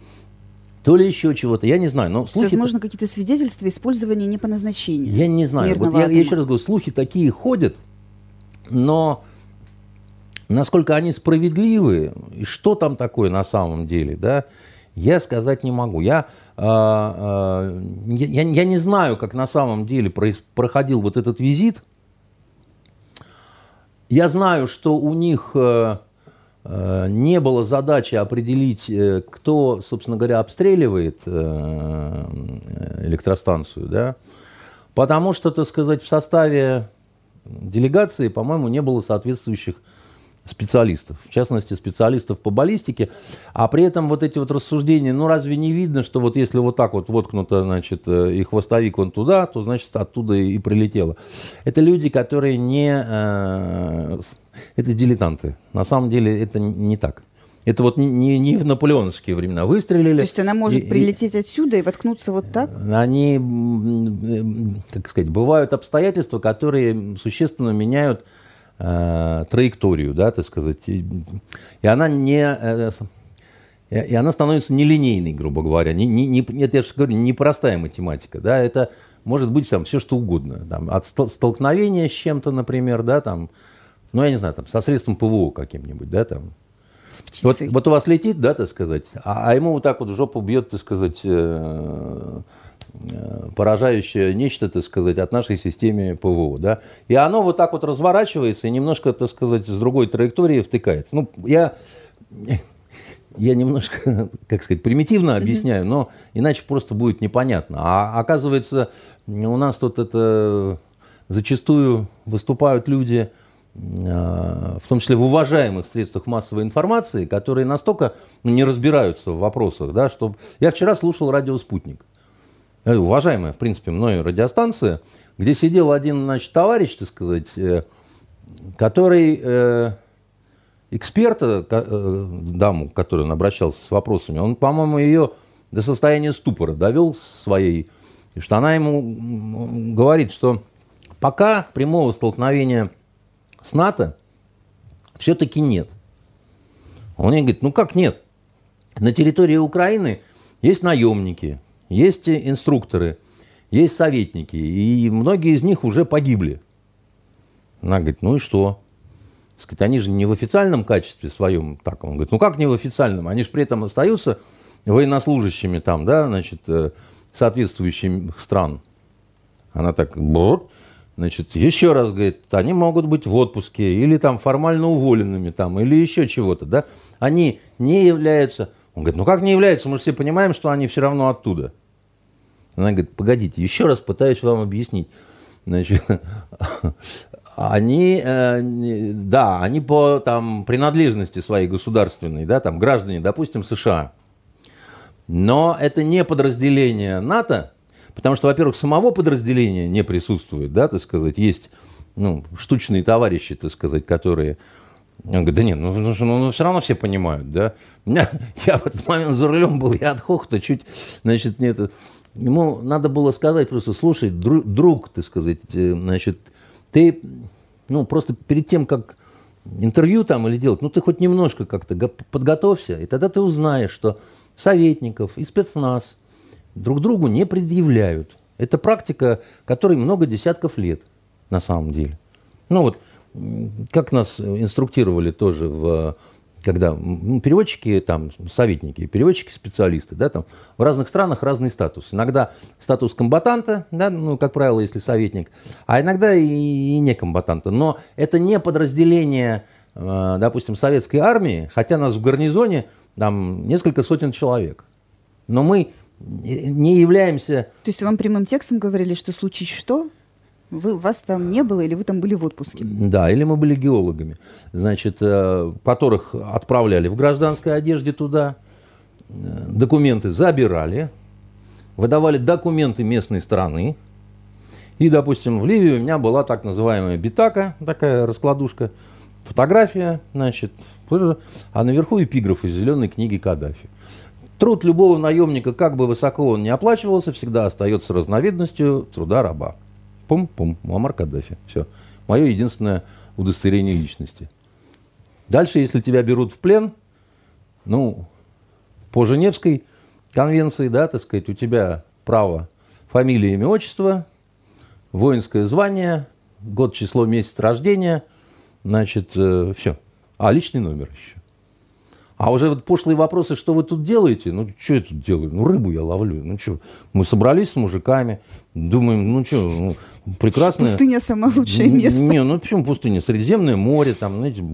то ли еще чего-то, я не знаю. Но слухи Возможно, какие-то свидетельства использования не по назначению. Я не знаю. Вот я, я еще раз говорю, слухи такие ходят, но насколько они справедливы, и что там такое на самом деле, да, я сказать не могу. Я, э, э, я, я не знаю, как на самом деле проходил вот этот визит. Я знаю, что у них э, э, не было задачи определить, э, кто, собственно говоря, обстреливает электростанцию, да, потому что, так сказать, в составе делегации, по-моему, не было соответствующих специалистов, в частности специалистов по баллистике, а при этом вот эти вот рассуждения, ну разве не видно, что вот если вот так вот воткнуто, значит, э, и хвостовик он туда, то значит оттуда и прилетело. Это люди, которые не... Э, это дилетанты. На самом деле это не так. Это вот не, не в наполеоновские времена выстрелили. То есть она может и, прилететь отсюда и воткнуться вот так? Они, как сказать, бывают обстоятельства, которые существенно меняют э, траекторию, да, так сказать. И, и она не... Э, и она становится нелинейной, грубо говоря. Не, не, не, это, я же говорю, непростая математика. Да, это может быть там все что угодно. Там, от столкновения с чем-то, например, да, там, ну, я не знаю, там, со средством ПВО каким-нибудь, да, там. Вот, вот у вас летит, да, так сказать, а, а ему вот так вот в жопу бьет, так сказать, э, Э, поражающее нечто, так сказать, от нашей системы ПВО. Да? И оно вот так вот разворачивается и немножко, так сказать, с другой траектории втыкается. Ну, я, [laughs] я немножко, [laughs] как сказать, примитивно объясняю, но иначе просто будет непонятно. А оказывается, у нас тут это зачастую выступают люди, э, в том числе в уважаемых средствах массовой информации, которые настолько ну, не разбираются в вопросах, да, что... Я вчера слушал радио «Спутник». Э, уважаемая, в принципе, мною радиостанция, где сидел один, значит, товарищ, так сказать, э, который э, эксперта, даму, к которой он обращался с вопросами, он, по-моему, ее до состояния ступора довел своей, что она ему говорит, что пока прямого столкновения с НАТО все-таки нет. Он ей говорит, ну как нет? На территории Украины есть наемники, есть инструкторы, есть советники, и многие из них уже погибли. Она говорит, ну и что? Сказать, они же не в официальном качестве своем. Так, он говорит, ну как не в официальном? Они же при этом остаются военнослужащими там, да, значит, э, соответствующих стран. Она так, вот, значит, еще раз говорит, они могут быть в отпуске или там формально уволенными там, или еще чего-то, да. Они не являются... Он говорит, ну как не являются? Мы же все понимаем, что они все равно оттуда. Она говорит, погодите, еще раз пытаюсь вам объяснить. Значит, они, э, да, они по там, принадлежности своей государственной, да, там, граждане, допустим, США. Но это не подразделение НАТО, потому что, во-первых, самого подразделения не присутствует, да, так сказать, есть ну, штучные товарищи, так сказать, которые... Он говорит, да нет, ну, ну, ну, ну все равно все понимают, да. [laughs] Я в этот момент за рулем был, я от хохота чуть, значит, нет, ему надо было сказать просто, слушай, друг, друг ты сказать, э, значит, ты, ну, просто перед тем, как интервью там или делать, ну, ты хоть немножко как-то подготовься, и тогда ты узнаешь, что советников и спецназ друг другу не предъявляют. Это практика, которой много десятков лет на самом деле. Ну вот, как нас инструктировали тоже в когда ну, переводчики, там, советники, переводчики, специалисты, да, там, в разных странах разный статус. Иногда статус комбатанта, да, ну, как правило, если советник, а иногда и, и не комбатанта. Но это не подразделение, э, допустим, советской армии, хотя нас в гарнизоне там несколько сотен человек. Но мы не являемся... То есть вам прямым текстом говорили, что случись что, вы, вас там не было или вы там были в отпуске? Да, или мы были геологами, значит, э, которых отправляли в гражданской одежде туда, э, документы забирали, выдавали документы местной страны. И, допустим, в Ливии у меня была так называемая битака, такая раскладушка, фотография, значит, а наверху эпиграф из зеленой книги Каддафи. Труд любого наемника, как бы высоко он ни оплачивался, всегда остается разновидностью труда раба. Пум-пум, Муаммар Каддафи. Все. Мое единственное удостоверение личности. Дальше, если тебя берут в плен, ну, по Женевской конвенции, да, так сказать, у тебя право фамилия, имя, отчество, воинское звание, год, число, месяц рождения, значит, э, все. А личный номер еще. А уже вот пошлые вопросы, что вы тут делаете? Ну, что я тут делаю? Ну, рыбу я ловлю. Ну, что? Мы собрались с мужиками, думаем, ну, что, ну, прекрасно. Пустыня самое лучшее место. Не, ну, почему пустыня? Средиземное море, там, знаете,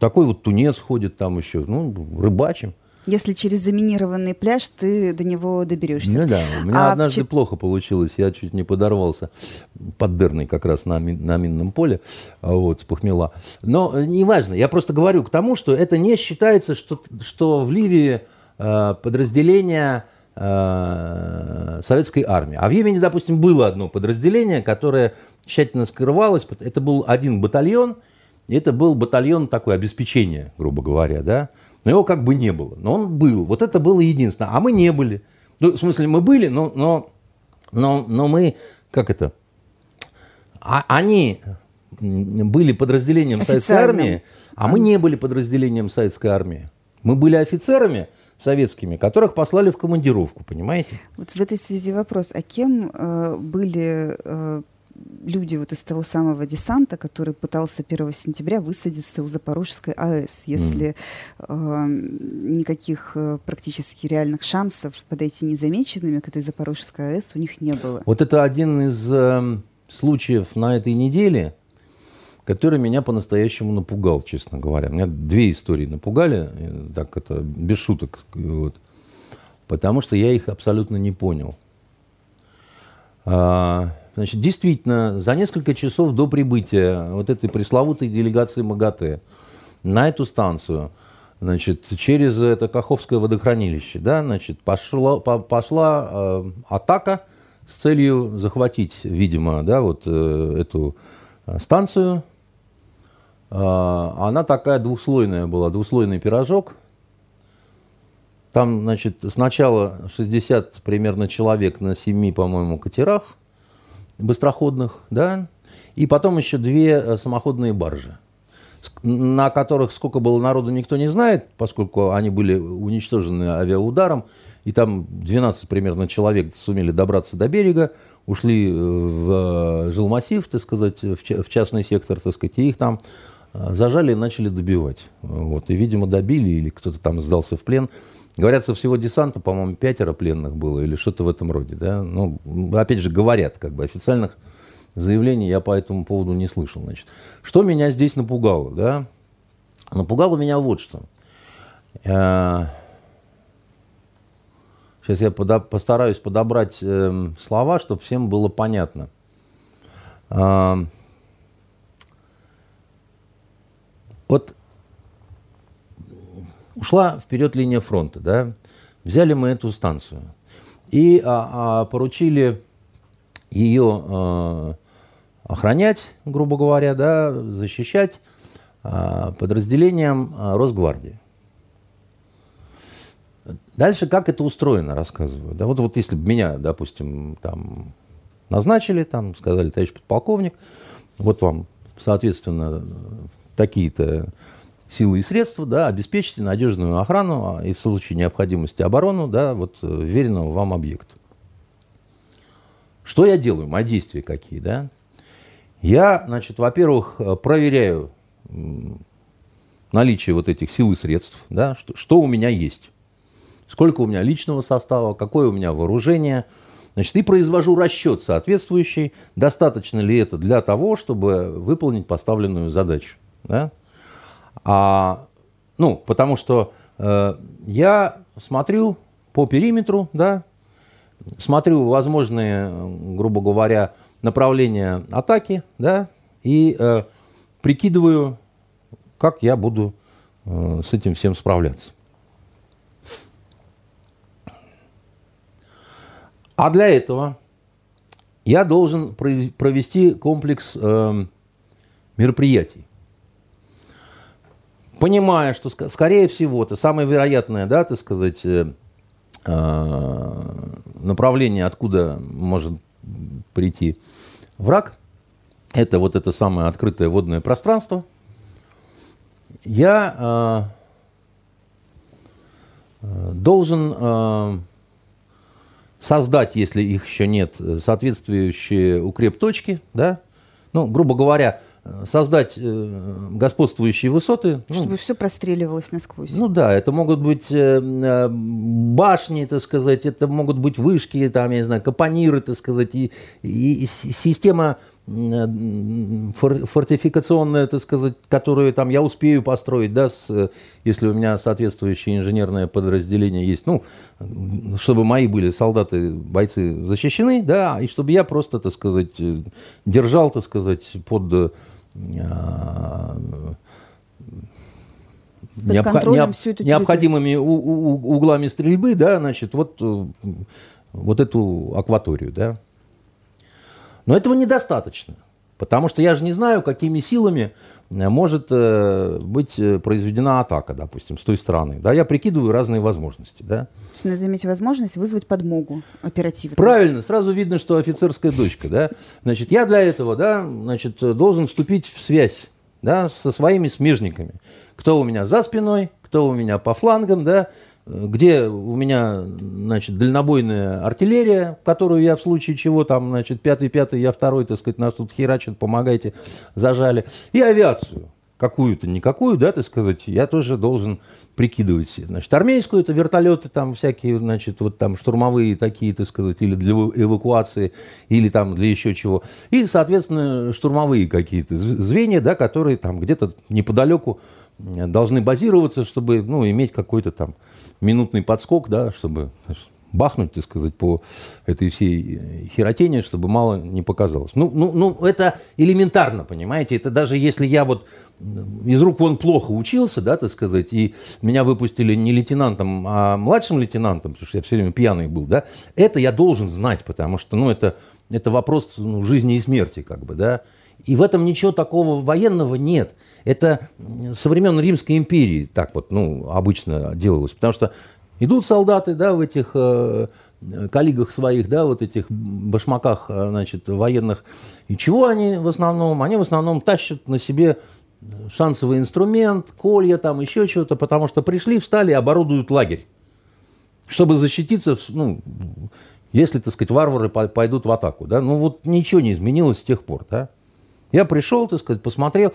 такой вот тунец ходит там еще. Ну, рыбачим. Если через заминированный пляж, ты до него доберешься. Ну да, у меня а однажды в... плохо получилось, я чуть не подорвался поддырный как раз на, мин, на минном поле, а вот, с похмела. Но неважно, я просто говорю к тому, что это не считается, что, что в Ливии э, подразделение э, советской армии. А в Йемене, допустим, было одно подразделение, которое тщательно скрывалось. Это был один батальон, это был батальон такое обеспечение, грубо говоря, да, но его как бы не было. Но он был. Вот это было единственное. А мы не были. Ну, в смысле, мы были, но, но, но, но мы, как это, а, они были подразделением советской армии, а мы не были подразделением советской армии. Мы были офицерами советскими, которых послали в командировку, понимаете? Вот в этой связи вопрос, а кем э, были э, люди вот из того самого десанта, который пытался 1 сентября высадиться у Запорожской АЭС, если mm. э, никаких э, практически реальных шансов подойти незамеченными к этой Запорожской АЭС у них не было. Вот это один из э, случаев на этой неделе, который меня по-настоящему напугал, честно говоря. Меня две истории напугали, э, так это без шуток, вот, потому что я их абсолютно не понял. А, Значит, действительно, за несколько часов до прибытия вот этой пресловутой делегации МАГАТЭ на эту станцию, значит, через это Каховское водохранилище, да, значит, пошла, по, пошла э, атака с целью захватить, видимо, да, вот э, эту э, станцию. Э, она такая двухслойная была, двухслойный пирожок. Там, значит, сначала 60 примерно человек на 7, по-моему, катерах – быстроходных, да, и потом еще две э, самоходные баржи, на которых сколько было народу, никто не знает, поскольку они были уничтожены авиаударом, и там 12 примерно человек сумели добраться до берега, ушли э, в э, жилмассив, так сказать, в частный сектор, так сказать, и их там зажали и начали добивать. Вот. И, видимо, добили, или кто-то там сдался в плен. Говорят, со всего десанта, по-моему, пятеро пленных было или что-то в этом роде. Да? Ну, опять же, говорят, как бы официальных заявлений я по этому поводу не слышал. Значит. Что меня здесь напугало? Да? Напугало меня вот что. Сейчас э, я постараюсь подобрать э, слова, чтобы всем было понятно. Э, вот ушла вперед линия фронта, да, взяли мы эту станцию и а, а, поручили ее а, охранять, грубо говоря, да, защищать а, подразделением а, Росгвардии. Дальше как это устроено, рассказываю. Да, вот, вот если бы меня, допустим, там назначили, там сказали, товарищ подполковник, вот вам, соответственно, такие-то силы и средства, да, обеспечьте надежную охрану а, и в случае необходимости оборону, да, вот э, веренного вам объекту. Что я делаю? Мои действия какие, да? Я, значит, во-первых, э, проверяю наличие вот этих сил и средств, да, что, что у меня есть, сколько у меня личного состава, какое у меня вооружение, значит, и произвожу расчет соответствующий, достаточно ли это для того, чтобы выполнить поставленную задачу, да? А, ну, потому что э, я смотрю по периметру, да, смотрю возможные, грубо говоря, направления атаки, да, и э, прикидываю, как я буду э, с этим всем справляться. А для этого я должен провести комплекс э, мероприятий. Понимая, что, скорее всего, это самое вероятное, да, так сказать, э, э, направление, откуда может прийти враг, это вот это самое открытое водное пространство – я э, должен создать, если их еще нет, соответствующие укреп-точки, да, ну, грубо говоря, создать э, господствующие высоты. Ну, Чтобы ну, все простреливалось насквозь. Ну да, это могут быть э, башни, так сказать, это могут быть вышки, там, я не знаю, капониры, так сказать, и, и система фортификационная, так сказать, которую там я успею построить, да, с, если у меня соответствующее инженерное подразделение есть, ну, чтобы мои были солдаты, бойцы защищены, да, и чтобы я просто, так сказать, держал, так сказать, под необх... необ... необходимыми у, у, углами стрельбы, да, значит, вот, вот эту акваторию, да. Но этого недостаточно. Потому что я же не знаю, какими силами э, может э, быть э, произведена атака, допустим, с той стороны. Да, я прикидываю разные возможности. Да. То есть надо иметь возможность вызвать подмогу оперативно. Правильно, сразу видно, что офицерская дочка. Да. Значит, я для этого да, значит, должен вступить в связь да, со своими смежниками. Кто у меня за спиной, кто у меня по флангам, да, где у меня, значит, дальнобойная артиллерия, которую я в случае чего, там, значит, пятый-пятый, я второй, так сказать, нас тут херачат, помогайте, зажали, и авиацию какую-то, никакую, да, так сказать, я тоже должен прикидывать. Значит, армейскую, это вертолеты там всякие, значит, вот там штурмовые такие, так сказать, или для эвакуации, или там для еще чего. И, соответственно, штурмовые какие-то звенья, да, которые там где-то неподалеку должны базироваться, чтобы, ну, иметь какой-то там минутный подскок, да, чтобы бахнуть, так сказать, по этой всей херотене, чтобы мало не показалось. Ну, ну, ну, это элементарно, понимаете? Это даже если я вот из рук вон плохо учился, да, так сказать, и меня выпустили не лейтенантом, а младшим лейтенантом, потому что я все время пьяный был, да, это я должен знать, потому что, ну, это, это вопрос ну, жизни и смерти, как бы, да. И в этом ничего такого военного нет. Это со времен Римской империи так вот, ну, обычно делалось. Потому что идут солдаты, да, в этих э, коллегах своих, да, вот этих башмаках, э, значит, военных. И чего они в основном? Они в основном тащат на себе шансовый инструмент, колья там, еще чего-то, потому что пришли, встали и оборудуют лагерь. Чтобы защититься, ну, если, так сказать, варвары пойдут в атаку, да. Ну, вот ничего не изменилось с тех пор, да. Я пришел, так сказать, посмотрел.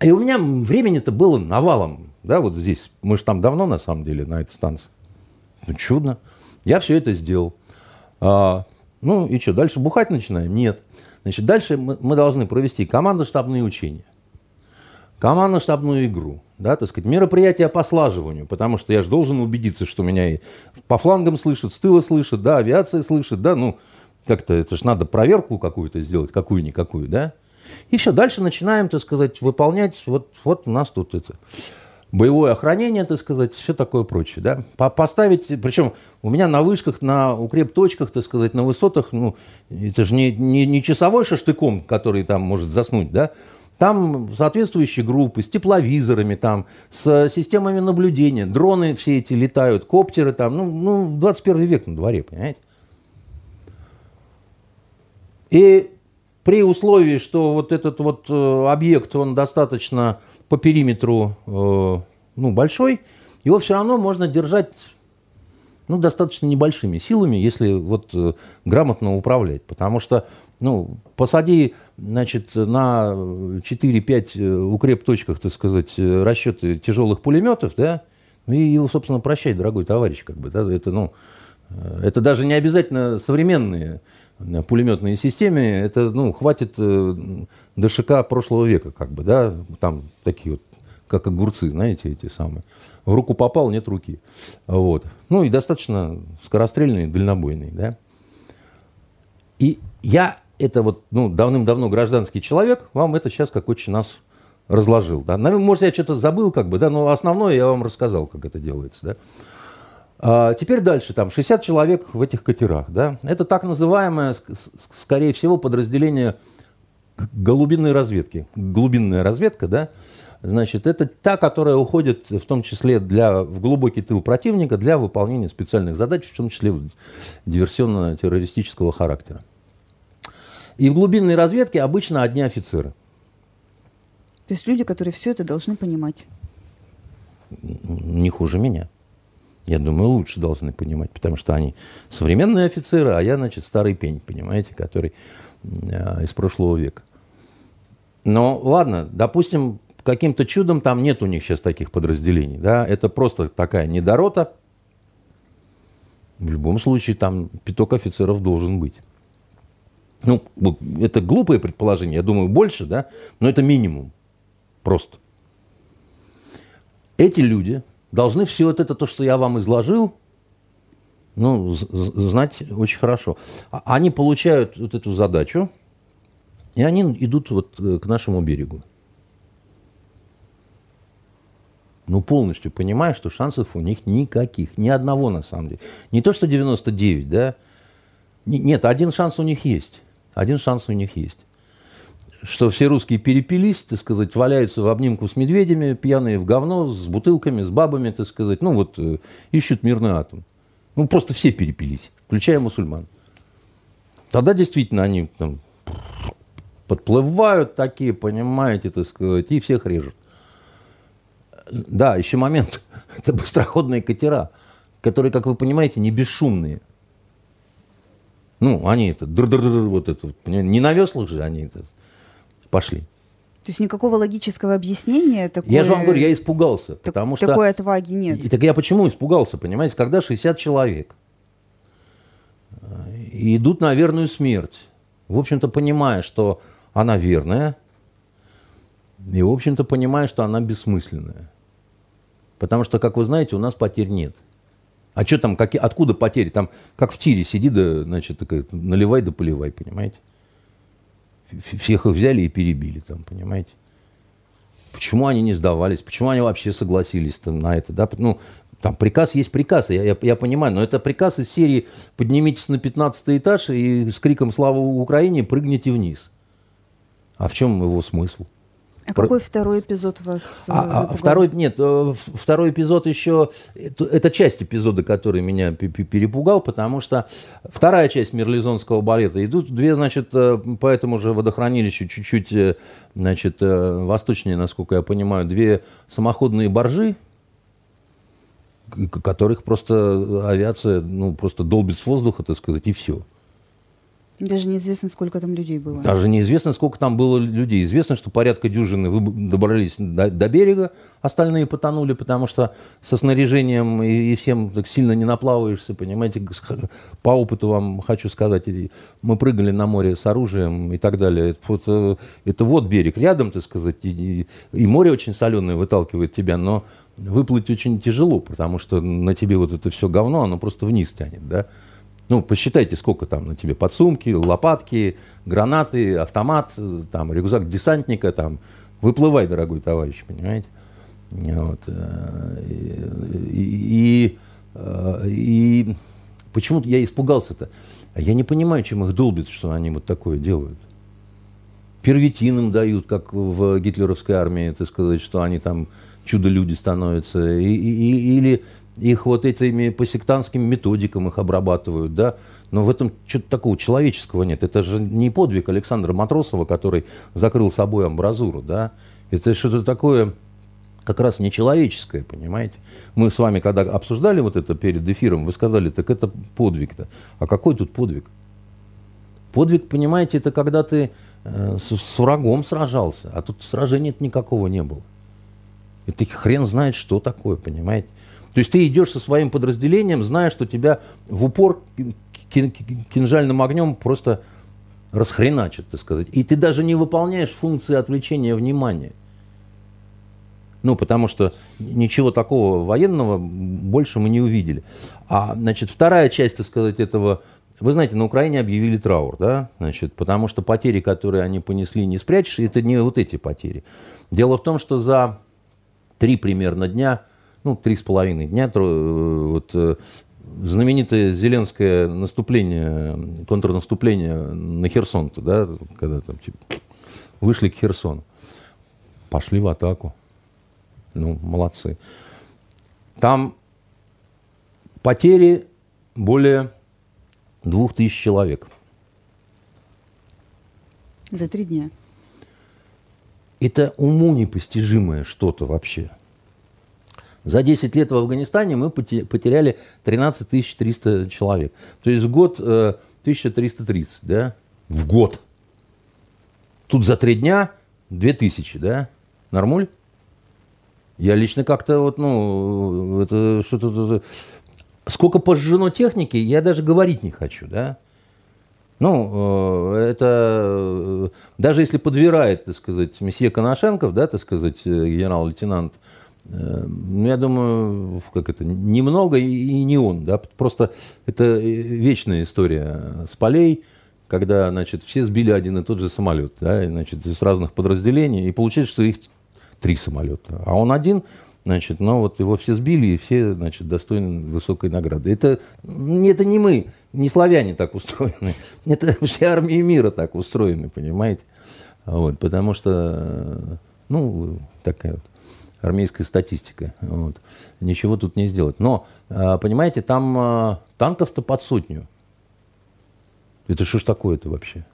И у меня времени-то было навалом. Да, вот здесь. Мы же там давно, на самом деле, на этой станции. Ну, чудно. Я все это сделал. А, ну и что, дальше бухать начинаем? Нет. Значит, дальше мы, мы должны провести командно-штабные учения, командно-штабную игру, да, так сказать, мероприятия по слаживанию, потому что я же должен убедиться, что меня и по флангам слышат, с тыла слышат, да, авиация слышит, да, ну, как-то это же надо проверку какую-то сделать, какую-никакую, да. И все, дальше начинаем, так сказать, выполнять, вот, вот у нас тут это боевое охранение, так сказать, все такое прочее. Да? По Поставить, причем у меня на вышках, на укреп-точках, так сказать, на высотах, ну, это же не, не, не часовой шаштыком, который там может заснуть, да, Там соответствующие группы с тепловизорами, там, с системами наблюдения, дроны все эти летают, коптеры там, ну, ну 21 век на дворе, понимаете? И при условии, что вот этот вот э, объект, он достаточно по периметру э, ну, большой, его все равно можно держать ну, достаточно небольшими силами, если вот э, грамотно управлять. Потому что, ну, посади, значит, на 4-5 укреп-точках, так сказать, расчеты тяжелых пулеметов, да, ну, и его, собственно, прощай, дорогой товарищ, как бы, да, это, ну, это даже не обязательно современные пулеметные системы, это, ну, хватит э, ДШК прошлого века, как бы, да, там такие вот, как огурцы, знаете, эти самые. В руку попал, нет руки. Вот. Ну и достаточно скорострельный, дальнобойный, да. И я, это вот, ну, давным-давно гражданский человек, вам это сейчас как очень нас разложил, да. Может, я что-то забыл, как бы, да, но основное я вам рассказал, как это делается, да. А, теперь дальше, там 60 человек в этих катерах. Да? Это так называемое, скорее всего, подразделение голубинной разведки. Глубинная разведка, да, значит, это та, которая уходит в том числе для, в глубокий тыл противника для выполнения специальных задач, в том числе диверсионно-террористического характера. И в глубинной разведке обычно одни офицеры. То есть люди, которые все это должны понимать. Не хуже меня. Я думаю, лучше должны понимать, потому что они современные офицеры, а я, значит, старый пень, понимаете, который э, из прошлого века. Но ладно, допустим, каким-то чудом там нет у них сейчас таких подразделений, да, это просто такая недорота. В любом случае там пяток офицеров должен быть. Ну, это глупое предположение, я думаю, больше, да, но это минимум. Просто. Эти люди должны все вот это, то, что я вам изложил, ну, знать очень хорошо. А, они получают вот эту задачу, и они идут вот э, к нашему берегу. Ну, полностью понимая, что шансов у них никаких. Ни одного, на самом деле. Не то, что 99, да. Нет, один шанс у них есть. Один шанс у них есть что все русские перепились, так сказать, валяются в обнимку с медведями, пьяные в говно, с бутылками, с бабами, так сказать, ну вот, э, ищут мирный атом. Ну, просто все перепились, включая мусульман. Тогда действительно они там подплывают такие, понимаете, так сказать, и всех режут. Да, еще момент. [laughs] Это быстроходные катера, которые, как вы понимаете, не бесшумные. Ну, они это, др -др -др, вот это, не на веслах же они это пошли. То есть никакого логического объяснения такой... Я же вам говорю, я испугался, так, потому что... Такой отваги нет. И, так я почему испугался, понимаете? Когда 60 человек э, идут на верную смерть, в общем-то, понимая, что она верная, и, в общем-то, понимая, что она бессмысленная. Потому что, как вы знаете, у нас потерь нет. А что там, как, откуда потери? Там, как в тире сиди, да, значит, такая, наливай да поливай, понимаете? Всех их взяли и перебили там, понимаете? Почему они не сдавались? Почему они вообще согласились там, на это? Да? Ну, там приказ есть приказ, я, я, я понимаю, но это приказ из серии «Поднимитесь на 15 этаж и с криком «Слава Украине!» прыгните вниз». А в чем его смысл? А Про... какой второй эпизод вас э, а, а, второй Нет, э, второй эпизод еще... Это, это часть эпизода, который меня перепугал, потому что вторая часть мерлизонского балета. Идут две, значит, э, по этому же водохранилищу чуть-чуть, значит, восточнее, насколько я понимаю, две самоходные боржи, которых просто авиация, ну, просто долбит с воздуха, так сказать, и все. Даже неизвестно, сколько там людей было. Даже неизвестно, сколько там было людей. Известно, что порядка дюжины добрались до, до берега, остальные потонули, потому что со снаряжением и, и всем так сильно не наплаваешься, понимаете. По опыту вам хочу сказать, мы прыгали на море с оружием и так далее. Это э, это вот берег рядом, так сказать, и, и море очень соленое выталкивает тебя, но выплыть очень тяжело, потому что на тебе вот это все говно, оно просто вниз тянет, да. Ну, посчитайте, сколько там на тебе подсумки, лопатки, гранаты, автомат, там, рюкзак десантника, там. Выплывай, дорогой товарищ, понимаете? Вот. Э, и, и, э, и почему-то я испугался-то. Я не понимаю, чем их долбит, что они вот такое делают. первитин им дают, как в гитлеровской армии, так сказать, что они там чудо-люди становятся, и, и, или их вот этими по сектантским методикам их обрабатывают, да, но в этом что-то такого человеческого нет. Это же не подвиг Александра Матросова, который закрыл собой амбразуру, да, это что-то такое как раз нечеловеческое, понимаете? Мы с вами, когда обсуждали вот это перед эфиром, вы сказали, так это подвиг-то. А какой тут подвиг? Подвиг, понимаете, это когда ты э, с, с врагом сражался, а тут сражения никакого не было. Это хрен знает, что такое, понимаете? То есть ты идешь со своим подразделением, зная, что тебя в упор кинжальным огнем просто расхреначат, так сказать. И ты даже не выполняешь функции отвлечения внимания. Ну, потому что ничего такого военного больше мы не увидели. А, значит, вторая часть, так сказать, этого... Вы знаете, на Украине объявили траур, да? Значит, потому что потери, которые они понесли, не спрячешь, это не вот эти потери. Дело в том, что за три примерно дня, ну, три с половиной дня, э, вот э, знаменитое зеленское наступление, контрнаступление на Херсон, да, когда там типа, вышли к Херсону, пошли в атаку. Ну, молодцы. Там потери более двух тысяч человек. За три дня. Это уму непостижимое что-то вообще. За 10 лет в Афганистане мы потеряли 13 300 человек. То есть год 1330, э, да? В год. Тут за три дня 2000, да? Нормуль? Я лично как-то вот, ну, это что-то... Сколько пожжено техники, я даже говорить не хочу, да? Ну, э, это э, даже если подбирает, так сказать, месье Коношенков, да, так сказать, э, генерал-лейтенант, ну, я думаю, как это, немного и не он, да, просто это вечная история с полей, когда, значит, все сбили один и тот же самолет, да, значит, из разных подразделений, и получается, что их три самолета. А он один, значит, но вот его все сбили, и все, значит, достойны высокой награды. Это, это не мы, не славяне так устроены. [laughs] Это все армии мира так устроены, понимаете? Вот, потому что, ну, такая вот армейская статистика. Вот. Ничего тут не сделать. Но, а, понимаете, там а, танков-то под сотню. Это что ж такое-то вообще?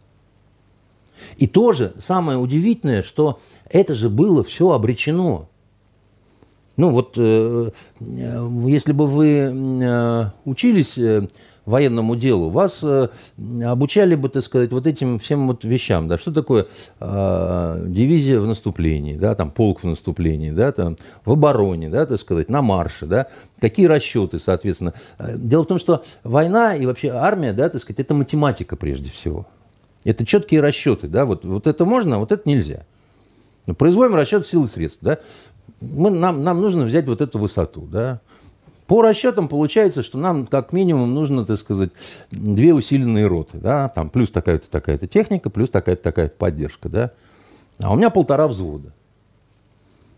И тоже самое удивительное, что это же было все обречено. Ну вот, э, э, если бы вы э, учились э, военному делу, вас э, обучали бы, так сказать, вот этим всем вот вещам, да, что такое э, дивизия в наступлении, да, там полк в наступлении, да, там в обороне, да, так сказать, на марше, да, какие расчеты, соответственно. Э, дело в том, что война и вообще армия, да, так сказать, это математика прежде всего. Это четкие расчеты, да, вот, вот это можно, а вот это нельзя. Производим расчет сил и средств, да. Мы, нам, нам нужно взять вот эту высоту, да. По расчетам получается, что нам как минимум нужно, так сказать, две усиленные роты, да, там плюс такая-то такая-то техника, плюс такая-то такая-то поддержка, да. А у меня полтора взвода.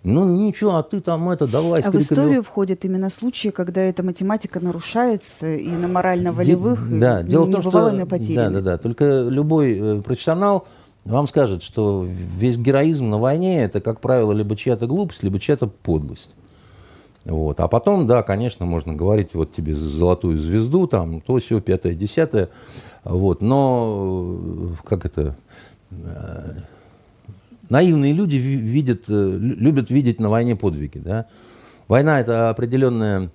Ну ничего, а ты там это давай. А в историю входят именно случаи, когда эта математика нарушается и на морально-волевых, да, и дело в том, что, потерями. Да, да, да. Только любой э, профессионал вам скажет, что весь героизм на войне это, как правило, либо чья-то глупость, либо чья-то подлость. Вот. А потом, да, конечно, можно говорить вот тебе золотую звезду, там, то все, пятое, десятое. Вот. Но, э, как это, э, наивные люди видят, э, любят видеть на войне подвиги. Да? Война – это определенная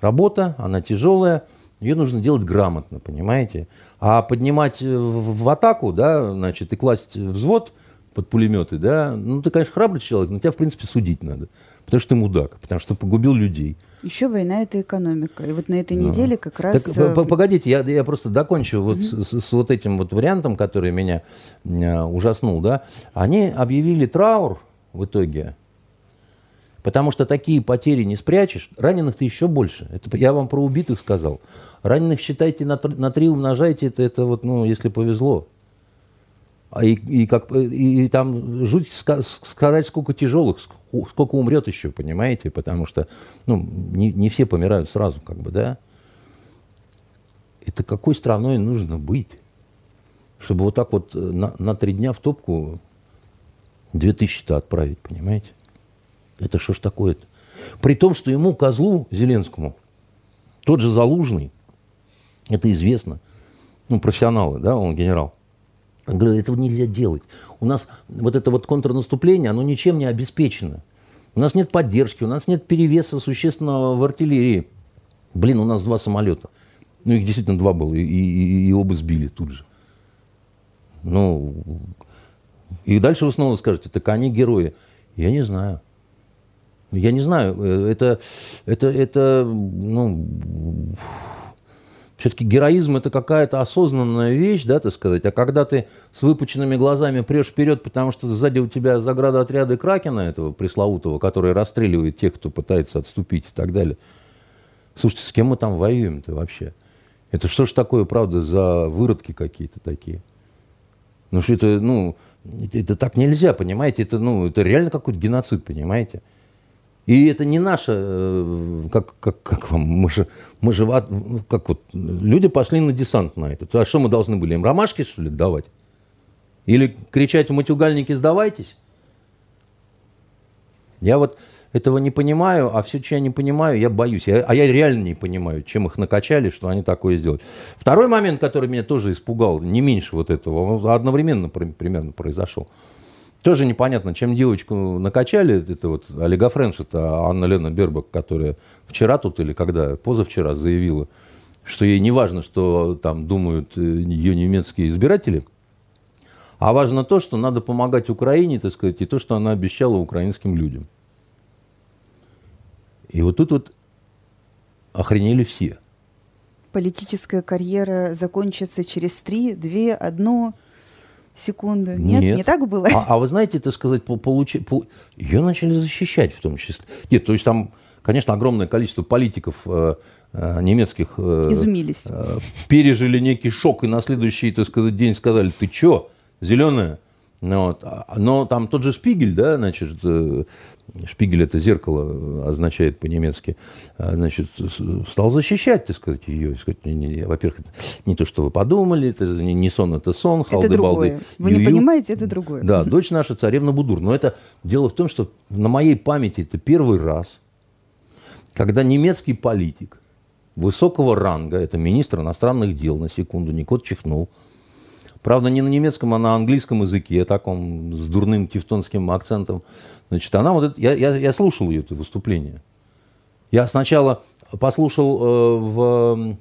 работа, она тяжелая, ее нужно делать грамотно, понимаете? А поднимать в атаку, да, значит, и класть взвод под пулеметы, да, ну, ты, конечно, храбрый человек, но тебя, в принципе, судить надо, потому что ты мудак, потому что погубил людей. Еще война – это экономика. И вот на этой неделе как раз... Так, э, погодите, я, я просто докончу вот с, с, с вот этим вот вариантом, который меня э, ужаснул, да. Они объявили траур в итоге, потому что такие потери не спрячешь. Раненых-то еще больше. Это я вам про убитых сказал. Раненых считайте на, на три умножайте, это, это вот, ну, если повезло. А и, и, как, и, там жуть сказать, сколько тяжелых, сколько умрет еще, понимаете? Потому что ну, не, не все помирают сразу, как бы, да? Это какой страной нужно быть? Чтобы вот так вот на, на три дня в топку 2000-то отправить, понимаете? Это что ж такое-то? При том, что ему, козлу Зеленскому, тот же Залужный, это известно, ну, профессионалы, да, он генерал, он говорит, этого нельзя делать. У нас вот это вот контрнаступление, оно ничем не обеспечено. У нас нет поддержки, у нас нет перевеса существенного в артиллерии. Блин, у нас два самолета. Ну, их действительно два было, и, и, и оба сбили тут же. Ну, и дальше вы снова скажете, так они герои. Я не знаю. Я не знаю, э, это, это, это ну, все-таки героизм это какая-то осознанная вещь, да, так сказать. А когда ты с выпученными глазами прешь вперед, потому что сзади у тебя заграда отряда Кракена, этого пресловутого, который расстреливает тех, кто пытается отступить и так далее. Слушайте, с кем мы там воюем-то вообще? Это что ж такое, правда, за выродки какие-то такие? Ну что это, ну, это, это так нельзя, понимаете? Это, ну, это реально какой-то геноцид, понимаете? И это не наше, э, как, как, как вам, мы же, мы же, как вот, люди пошли на десант на это. А что мы должны были, им ромашки, что ли, давать? Или кричать в матюгальнике «сдавайтесь»? Я вот этого не понимаю, а все, что я не понимаю, я боюсь. Я, а я реально не понимаю, чем их накачали, что они такое сделали. Второй момент, который меня тоже испугал, не меньше вот этого, он одновременно примерно произошел. Тоже непонятно, чем девочку накачали, это вот Олега Френш, это Анна Лена Бербак, которая вчера тут или когда, позавчера заявила, что ей не важно, что там думают э, ее немецкие избиратели, а важно то, что надо помогать Украине, так сказать, и то, что она обещала украинским людям. И вот тут вот охренели все. Политическая карьера закончится через три, две, одну секунду. Нет, Нет. не так было? А, а вы знаете, это сказать, получи, пол... ее начали защищать в том числе. Нет, то есть там, конечно, огромное количество политиков э, э, немецких э, изумились, э, пережили некий шок и на следующий, так сказать, день сказали: "Ты чё, зеленая?" Ну, вот. А, но там тот же Шпигель, да, значит, э, Шпигель это зеркало означает по-немецки, а, значит, стал защищать, так сказать, ее. Во-первых, это не то, что вы подумали, это не сон, это сон, халды, это другое. балды. Вы не понимаете, это другое. Да, дочь наша царевна Будур. Но это дело в том, что на моей памяти это первый раз, когда немецкий политик высокого ранга, это министр иностранных дел, на секунду, Никот чихнул, Правда, не на немецком, а на английском языке, таком с дурным тевтонским акцентом. Значит, она вот это, я, я, я слушал ее это выступление. Я сначала послушал э, в,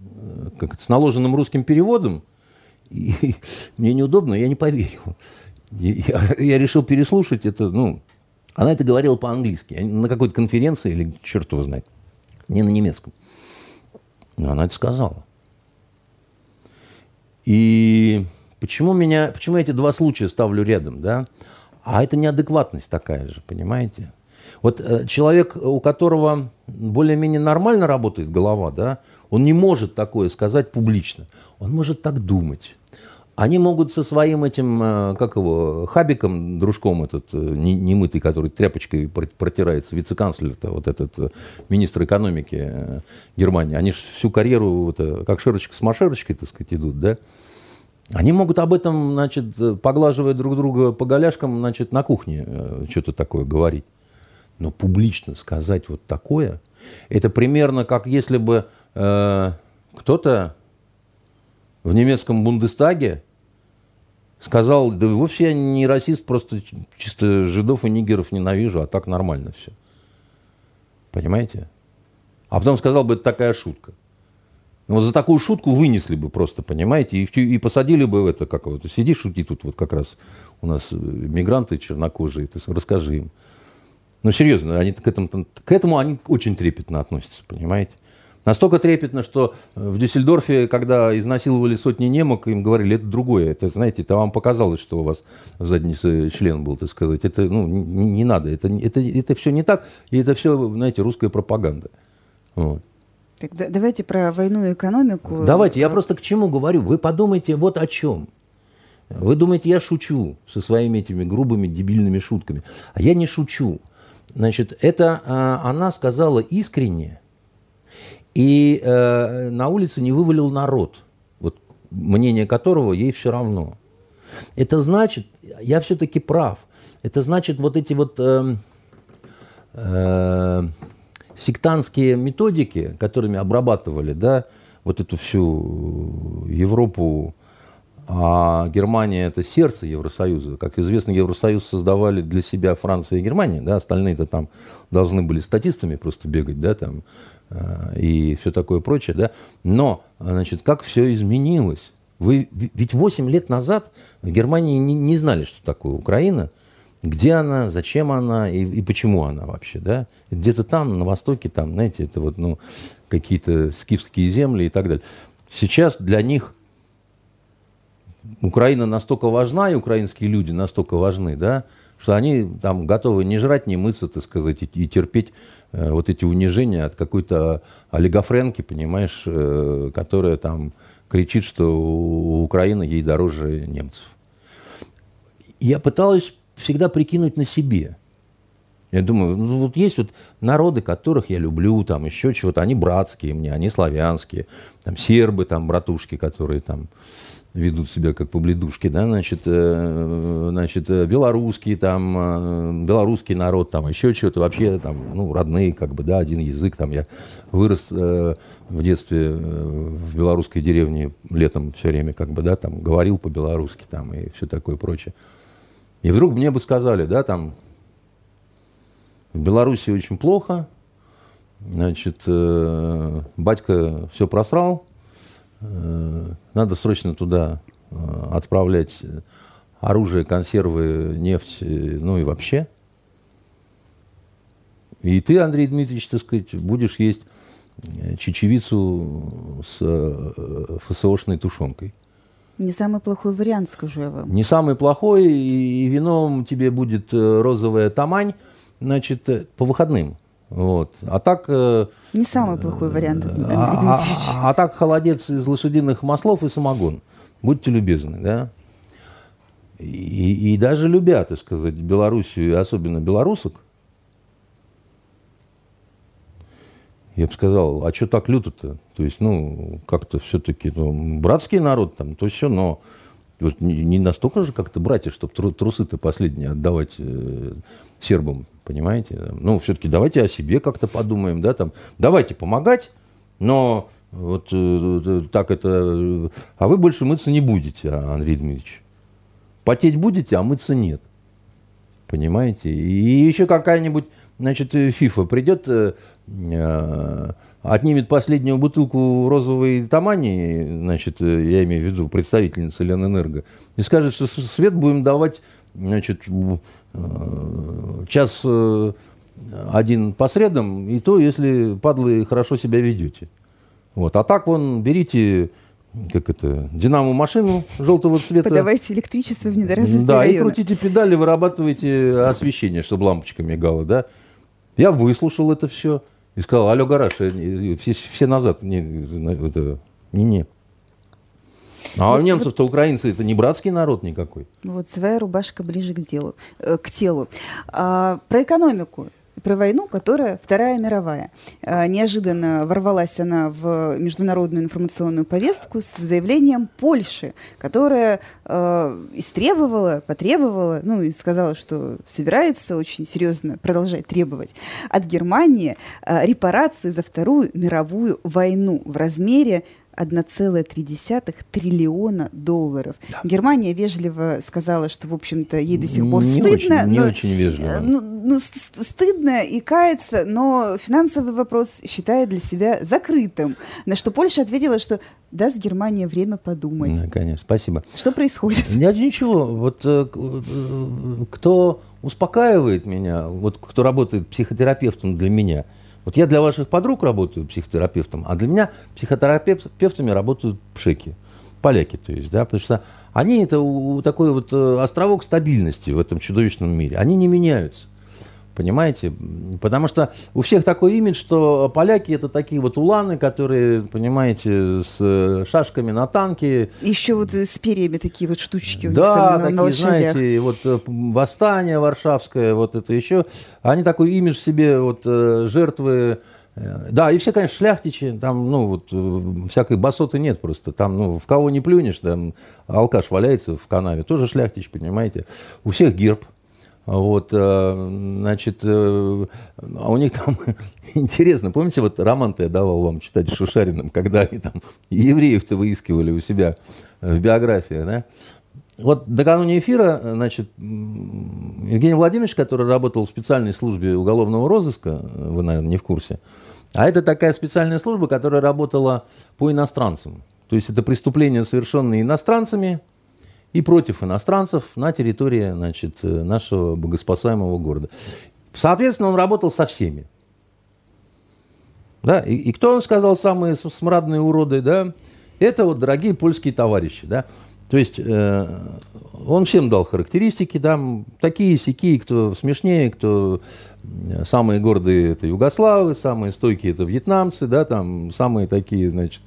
э, как это, с наложенным русским переводом, и [laughs] мне неудобно, я не поверил. Я, [laughs] я решил переслушать это, ну, она это говорила по-английски, на какой-то конференции или черт его знает, не на немецком. Но она это сказала. И почему, меня, почему я эти два случая ставлю рядом, да? А это неадекватность такая же, понимаете? Вот э, человек, у которого более-менее нормально работает голова, да, он не может такое сказать публично. Он может так думать. Они могут со своим этим, э, как его, хабиком, дружком этот, э, немытый, который тряпочкой протирается, вице-канцлер, вот этот э, министр экономики Германии, они же всю карьеру, вот, как шерочка с машерочкой, так сказать, идут, да, они могут об этом, значит, поглаживая друг друга по голяшкам, значит, на кухне что-то такое говорить. Но публично сказать вот такое, это примерно как если бы э, кто-то в немецком Бундестаге сказал, да вовсе я не расист, просто чисто жидов и нигеров ненавижу, а так нормально все. Понимаете? А потом сказал бы, это такая шутка. Ну, вот за такую шутку вынесли бы просто, понимаете, и, и посадили бы в это, как вот, сиди, шути тут вот как раз у нас э, мигранты чернокожие, ты расскажи им. Ну, серьезно, они к этому, к этому они очень трепетно относятся, понимаете. Настолько трепетно, что в Дюссельдорфе, когда изнасиловали сотни немок, им говорили, это другое. Это, знаете, это вам показалось, что у вас в заднице член был, так сказать. Это, ну, не, не надо. Это, это, это все не так. И это все, знаете, русская пропаганда. Вот. Так, да, давайте про войну и экономику. Давайте, я просто к чему говорю. Вы подумайте вот о чем. Вы думаете, я шучу со своими этими грубыми, дебильными шутками. А я не шучу. Значит, это а, она сказала искренне, и а, на улице не вывалил народ, вот мнение которого ей все равно. Это значит, я все-таки прав. Это значит вот эти вот э, э, сектантские методики, которыми обрабатывали, да, вот эту всю Европу, а Германия это сердце Евросоюза. Как известно, Евросоюз создавали для себя Франция и Германия, да, остальные-то там должны были статистами просто бегать, да, там, э, и все такое прочее, да. Но, значит, как все изменилось? Вы, ведь 8 лет назад в Германии не, не знали, что такое Украина, где она, зачем она и, и почему она вообще, да. Где-то там, на востоке, там, знаете, это вот, ну, какие-то скифские земли и так далее. Сейчас для них Украина настолько важна, и украинские люди настолько важны, да, что они там готовы не жрать, не мыться, так сказать, и, и терпеть э, вот эти унижения от какой-то олигофренки, понимаешь, э, которая там кричит, что Украина ей дороже немцев. Я пыталась всегда прикинуть на себе. Я думаю, ну, вот есть вот народы, которых я люблю, там еще чего-то, они братские мне, они славянские, там сербы, там братушки, которые там ведут себя как побледушки, да, значит, э, значит, э, белорусский там, э, белорусский народ, там, еще что-то, вообще, там, ну, родные, как бы, да, один язык, там, я вырос в детстве в белорусской деревне летом все время, как бы, да, там, говорил по-белорусски, там, и все такое прочее. И вдруг мне бы сказали, да, там, в Беларуси очень плохо, значит, батька все просрал, Э, надо срочно туда э, отправлять оружие, консервы, нефть, э, ну и вообще. И ты, Андрей Дмитриевич, так сказать, будешь есть чечевицу с ФСОшной тушенкой. Не самый плохой вариант, скажу я вам. Не самый плохой, и вином тебе будет розовая тамань, значит, по выходным. Вот. А так... Э, Не самый плохой вариант, Андрей а, а, а так холодец из лошадиных маслов и самогон. Будьте любезны, да? И, и даже любя, так сказать, Белоруссию, и особенно белорусок, я бы сказал, а что так люто-то? То есть, ну, как-то все-таки, ну, братский народ там, то все, но вот не, не настолько же как-то братья, чтобы трусы-то последние отдавать э, сербам понимаете? Ну, все-таки давайте о себе как-то подумаем, да, там, давайте помогать, но вот э, так это... А вы больше мыться не будете, Андрей Дмитриевич. Потеть будете, а мыться нет. Понимаете? И еще какая-нибудь, значит, фифа придет, э, э, отнимет последнюю бутылку розовой тамани, значит, я имею в виду представительница Ленэнерго, и скажет, что свет будем давать, значит, Э, час э, один по средам, и то, если, падлы, хорошо себя ведете. Вот. А так вон, берите как это, динамо-машину желтого [laughs] цвета. Подавайте электричество в недоразвитые Да, районы. и крутите педали, вырабатываете освещение, чтобы лампочка мигала, да. Я выслушал это все и сказал, алло, гараж, э, все, все назад, не, это, не, не. А вот, у немцев-то украинцы это не братский народ никакой. Вот своя рубашка ближе к делу, э, к телу. А, про экономику про войну, которая Вторая мировая. А, неожиданно ворвалась она в международную информационную повестку с заявлением Польши, которая э, истребовала, потребовала, ну и сказала, что собирается очень серьезно продолжать требовать от Германии э, репарации за Вторую мировую войну в размере 1,3 триллиона долларов. Да. Германия вежливо сказала, что, в общем-то, ей до сих пор не стыдно. Очень, не но, очень вежливо. Ну, ну, стыдно и кается, но финансовый вопрос считает для себя закрытым. На что Польша ответила, что даст Германия время подумать. Да, конечно, спасибо. Что происходит? Нет, ничего. Вот э, э, кто успокаивает меня, вот кто работает психотерапевтом для меня – вот я для ваших подруг работаю психотерапевтом, а для меня психотерапевтами работают пшеки, поляки, то есть, да, потому что они это такой вот э, островок стабильности в этом чудовищном мире, они не меняются. Понимаете? Потому что у всех такой имидж, что поляки это такие вот уланы, которые, понимаете, с шашками на танке. Еще вот с перьями такие вот штучки у да, них там на, такие, на знаете, вот э, восстание варшавское, вот это еще. Они такой имидж себе вот э, жертвы э, да, и все, конечно, шляхтичи, там, ну, вот, всякой басоты нет просто, там, ну, в кого не плюнешь, там, алкаш валяется в канаве, тоже шляхтич, понимаете, у всех герб, Вот, э, значит, э, а у них там [laughs] интересно, помните, вот роман-то я давал вам читать Шушариным, когда они там евреев-то выискивали у себя в биографиях, да? Вот накануне эфира, значит, Евгений Владимирович, который работал в специальной службе уголовного розыска, вы, наверное, не в курсе, а это такая специальная служба, которая работала по иностранцам. То есть это преступления, совершенные иностранцами, и против иностранцев на территории значит, э, нашего богоспасаемого города. Соответственно, он работал со всеми. Да? И, и кто он сказал самые смрадные уроды? Да? Это вот дорогие польские товарищи. Да? То есть э, он всем дал характеристики, там такие сякие, кто смешнее, кто э, самые гордые это югославы, самые стойкие это вьетнамцы, да, там самые такие, значит,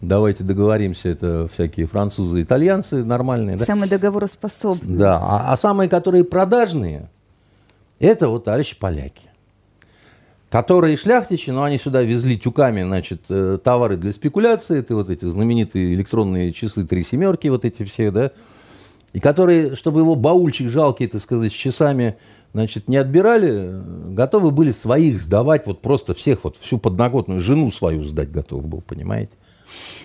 давайте договоримся, это всякие французы, итальянцы нормальные. Да? Самые договороспособные. Да, а, а самые, которые продажные, это вот товарищи поляки. Которые шляхтичи, но они сюда везли тюками, значит, э, товары для спекуляции, это вот эти знаменитые электронные часы три семерки, вот эти все, да, и которые, чтобы его баульчик жалкий, так сказать, с часами, значит, не отбирали, готовы были своих сдавать, вот просто всех, вот всю подноготную жену свою сдать готов был, понимаете?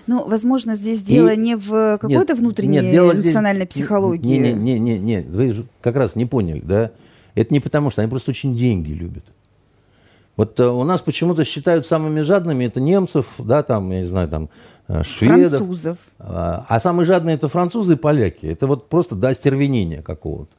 Ну, возможно, здесь дело и... не в какой-то внутренней нет, дело национальной здесь... психологии. Не, не, не, не, вы как раз не поняли, да? Это не потому, что они просто очень деньги любят. Вот э, у нас почему-то считают самыми жадными это немцев, да, там, я не знаю, там, э, шведов. Французов. А, а самые жадные это французы и поляки. Это вот просто до остервенения какого-то.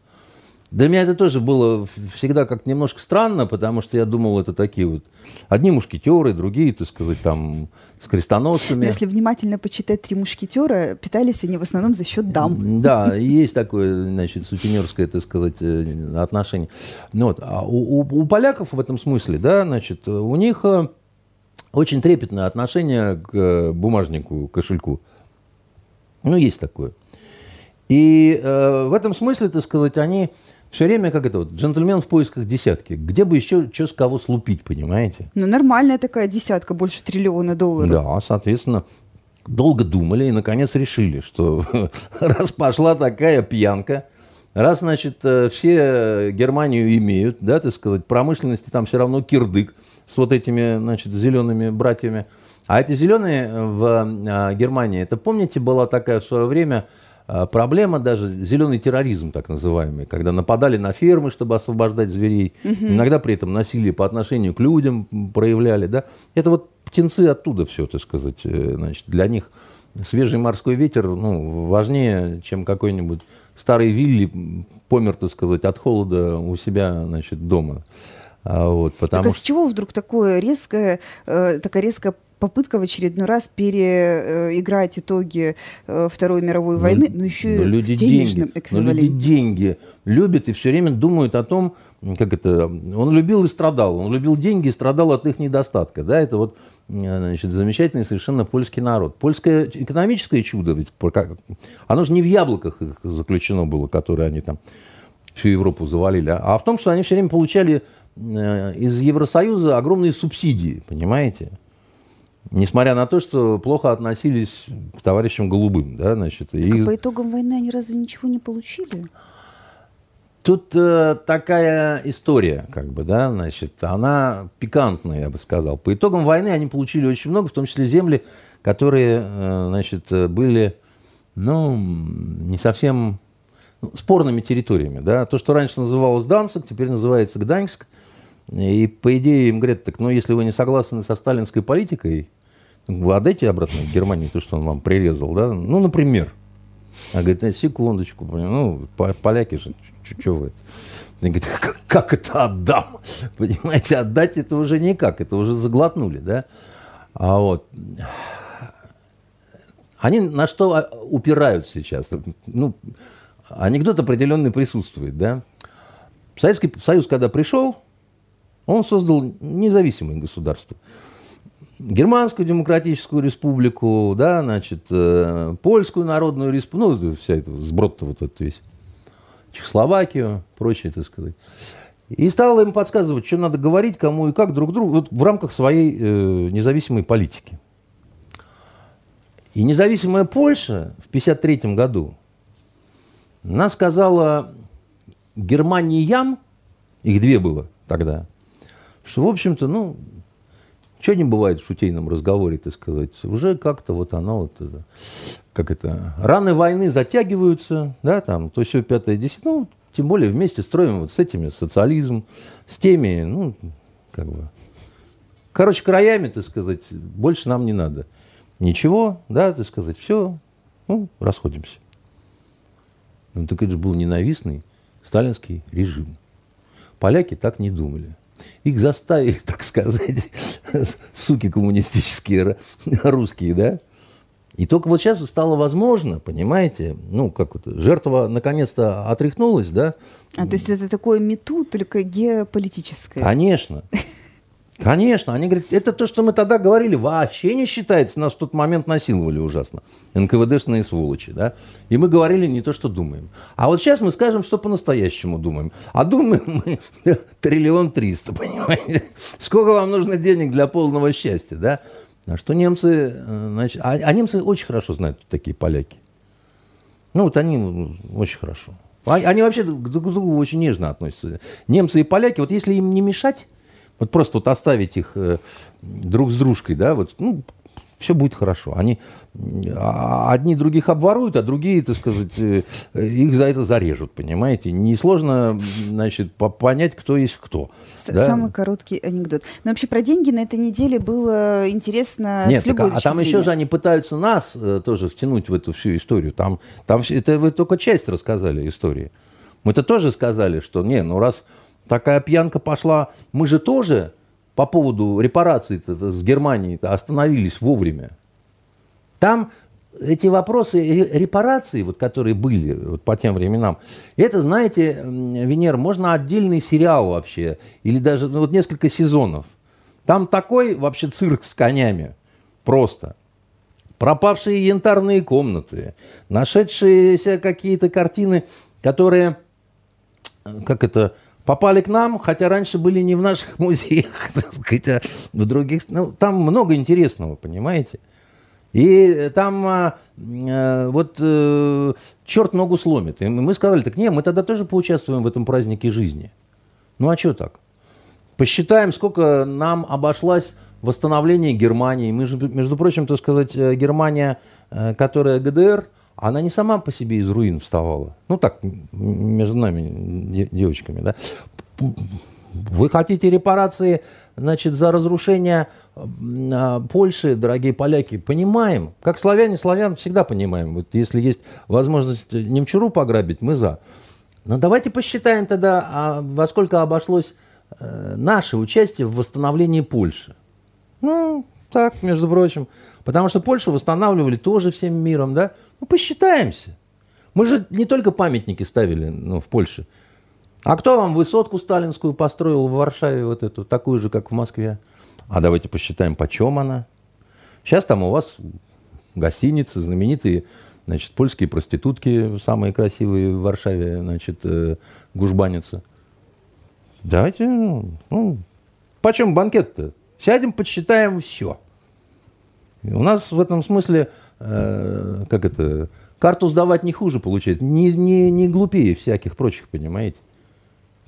Для меня это тоже было всегда как немножко странно, потому что я думал, это такие вот одни мушкетеры, другие, так сказать, там с крестоносцами. Но если внимательно почитать «Три мушкетера», питались они в основном за счет дам. Да, есть такое, значит, сутенерское, так сказать, э, отношение. Ну вот. А у, у, у поляков в этом смысле, да, значит, у них э, очень трепетное отношение к э, бумажнику, кошельку. Ну, есть такое. И э, в этом смысле, так сказать, они все время как это вот, джентльмен в поисках десятки. Где бы еще что с кого слупить, понимаете? Ну, нормальная такая десятка, больше триллиона долларов. Да, соответственно, долго думали и, наконец, решили, что [laughs] раз пошла такая пьянка, раз, значит, э, все Германию имеют, да, так сказать, промышленности там все равно кирдык с вот этими, значит, зелеными братьями. А эти зеленые в а, Германии, это, помните, была такая в свое время проблема даже зеленый терроризм, так называемый, когда нападали на фермы, чтобы освобождать зверей, угу. иногда при этом насилие по отношению к людям проявляли, да, это вот птенцы оттуда все, так сказать, э, значит, для них свежий морской ветер ну, важнее, чем какой-нибудь старый Вилли помер, так сказать, от холода у себя, значит, дома. А вот, потому так а с чего вдруг такое резкое, э, такая резкая попытка в очередной раз переиграть итоги э, Второй мировой ну, войны, но, но еще но и люди в денежном деньги, эквиваленте. Но люди деньги любят и все время думают о том, как это, он любил и страдал, он любил деньги и страдал от их недостатка, да, это вот значит, замечательный совершенно польский народ. Польское экономическое чудо, ведь оно же не в яблоках их заключено было, которые они там всю Европу завалили, а в том, что они все время получали э, из Евросоюза огромные субсидии, понимаете? Несмотря на то, что плохо относились к товарищам голубым. Да, значит, так и... по итогам войны они разве ничего не получили? Тут э, такая история, как бы, да, значит, она пикантная, я бы сказал. По итогам войны они получили очень много, в том числе земли, которые, э, значит, были, ну, не совсем ну, спорными территориями, да. То, что раньше называлось Данцик, теперь называется Гданьск. И по идее им говорят, так, ну, если вы не согласны со сталинской политикой, вы отдайте обратно в Германии то, что он вам прирезал, да? Ну, например. А говорит, а, секундочку, ну, поляки же, что вы? Они говорят, как, как это отдам? [laughs] Понимаете, отдать это уже никак, это уже заглотнули, да? А вот они на что упирают сейчас? Ну, анекдот определенный присутствует, да? Советский Союз, когда пришел, он создал независимое государство. Германскую демократическую республику, да, значит, э, Польскую народную республику, ну, вся эта сброд-то вот этот весь, Чехословакию, прочее, так сказать. И стал им подсказывать, что надо говорить, кому и как друг другу, вот в рамках своей э, независимой политики. И независимая Польша в 1953 году, она сказала, Германиям, их две было тогда, что, в общем-то, ну, что не бывает в шутейном разговоре, так сказать, уже как-то вот оно вот это, как это, раны войны затягиваются, да, там, то все пятое, десятое, ну, тем более вместе строим вот с этими социализм, с теми, ну, как бы, короче, краями, так сказать, больше нам не надо. Ничего, да, так сказать, все, ну, расходимся. Ну, так это же был ненавистный сталинский режим. Поляки так не думали. Их заставили, так сказать, суки коммунистические русские, да? И только вот сейчас стало возможно, понимаете, ну, как вот, жертва наконец-то отряхнулась, да? А, то есть это такое мету, только геополитическое? Конечно. Конечно, они говорят, это то, что мы тогда говорили, вообще не считается, нас в тот момент насиловали ужасно, НКВДшные сволочи, да, и мы говорили не то, что думаем. А вот сейчас мы скажем, что по-настоящему думаем. А думаем мы [laughs] триллион триста, понимаете? Сколько вам нужно денег для полного счастья, да? А что немцы, э, значит, а, а немцы очень хорошо знают такие поляки. Ну, вот они очень хорошо. А, они вообще друг к другу очень нежно относятся. Немцы и поляки, вот если им не мешать, вот просто вот оставить их э, друг с дружкой, да, вот, ну, все будет хорошо. Они а, одни других обворуют, а другие, так сказать, э, их за это зарежут, понимаете? Несложно, значит, понять, кто есть кто. Да? Самый короткий анекдот. Но вообще про деньги на этой неделе было интересно Нет, с любой так, а, там еще же они пытаются нас э, тоже втянуть в эту всю историю. Там, там это вы только часть рассказали истории. Мы-то тоже сказали, что не, ну раз такая пьянка пошла. Мы же тоже по поводу репараций с Германией остановились вовремя. Там эти вопросы репараций, вот, которые были вот, по тем временам, это, знаете, Венер, можно отдельный сериал вообще, или даже ну, вот несколько сезонов. Там такой вообще цирк с конями, просто. Пропавшие янтарные комнаты, нашедшиеся какие-то картины, которые, как это, попали к нам, хотя раньше были не в наших [laughs] музеях, хотя в других. Ну, там много интересного, понимаете? И там а, а, вот а, черт ногу сломит. И мы сказали, так не, мы тогда тоже поучаствуем в этом празднике жизни. Ну а что так? Посчитаем, сколько нам обошлось восстановление Германии. Мы же, между прочим, так сказать, э, Германия, э, которая ГДР, она не сама по себе из руин вставала. Ну так, между нами, девочками, да. Вы хотите репарации, значит, за разрушение а, Польши, дорогие поляки, понимаем. Как славяне, славян всегда понимаем. Вот если есть возможность немчуру пограбить, мы за. Но давайте посчитаем тогда, а во сколько обошлось э, наше участие в восстановлении Польши. Ну, так, между прочим. Потому что Польшу восстанавливали тоже всем миром, да? Ну, посчитаемся. Мы же не только памятники ставили ну, в Польше. А кто вам высотку сталинскую построил в Варшаве, вот эту, такую же, как в Москве? А давайте посчитаем, почем она. Сейчас там у вас гостиницы, знаменитые, значит, польские проститутки, самые красивые в Варшаве, значит, э, гужбаницы. Давайте, ну, почем банкет-то? Сядем, подсчитаем все. У нас в этом смысле, э, как это, карту сдавать не хуже получается, не, не, не глупее всяких прочих, понимаете.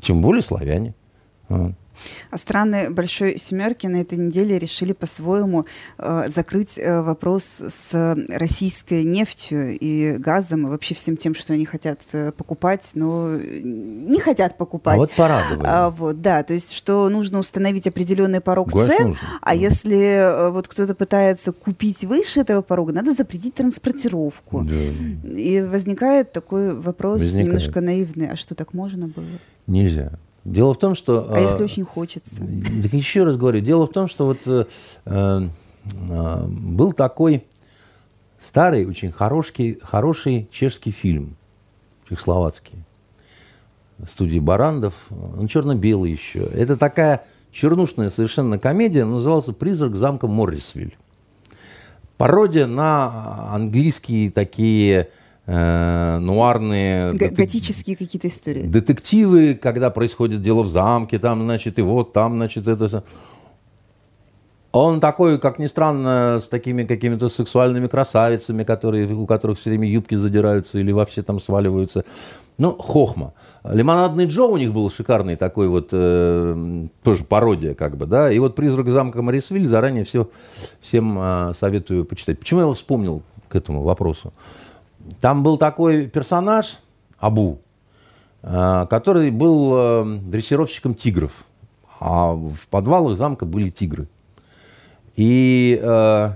Тем более славяне. А страны Большой Семерки на этой неделе решили по-своему э, закрыть э, вопрос с российской нефтью и газом, и вообще всем тем, что они хотят э, покупать, но не хотят покупать. А вот порадовали. А, вот, да, то есть, что нужно установить определенный порог Газ цен, нужно. а если э, вот кто-то пытается купить выше этого порога, надо запретить транспортировку. Да. И возникает такой вопрос возникает. немножко наивный, а что так можно было? Нельзя. Дело в том, что... А если очень хочется? Так еще раз говорю, дело в том, что вот э, э, был такой старый, очень хороший, хороший чешский фильм, чехословацкий, студии Барандов, он черно-белый еще. Это такая чернушная совершенно комедия, назывался «Призрак замка Моррисвиль». Пародия на английские такие э, нуарные... Г- готические какие-то истории. Детективы, когда происходит дело в замке, там, значит, и вот там, значит, это... Он такой, как ни странно, с такими какими-то сексуальными красавицами, которые, у которых все время юбки задираются или вообще там сваливаются. Ну, хохма. Лимонадный Джо у них был шикарный такой вот, э, тоже пародия как бы, да. И вот «Призрак замка Морисвиль» заранее все, всем э, советую почитать. Почему я его вспомнил к этому вопросу? Там был такой персонаж, Абу, э, который был э, дрессировщиком тигров. А в подвалах замка были тигры. И э,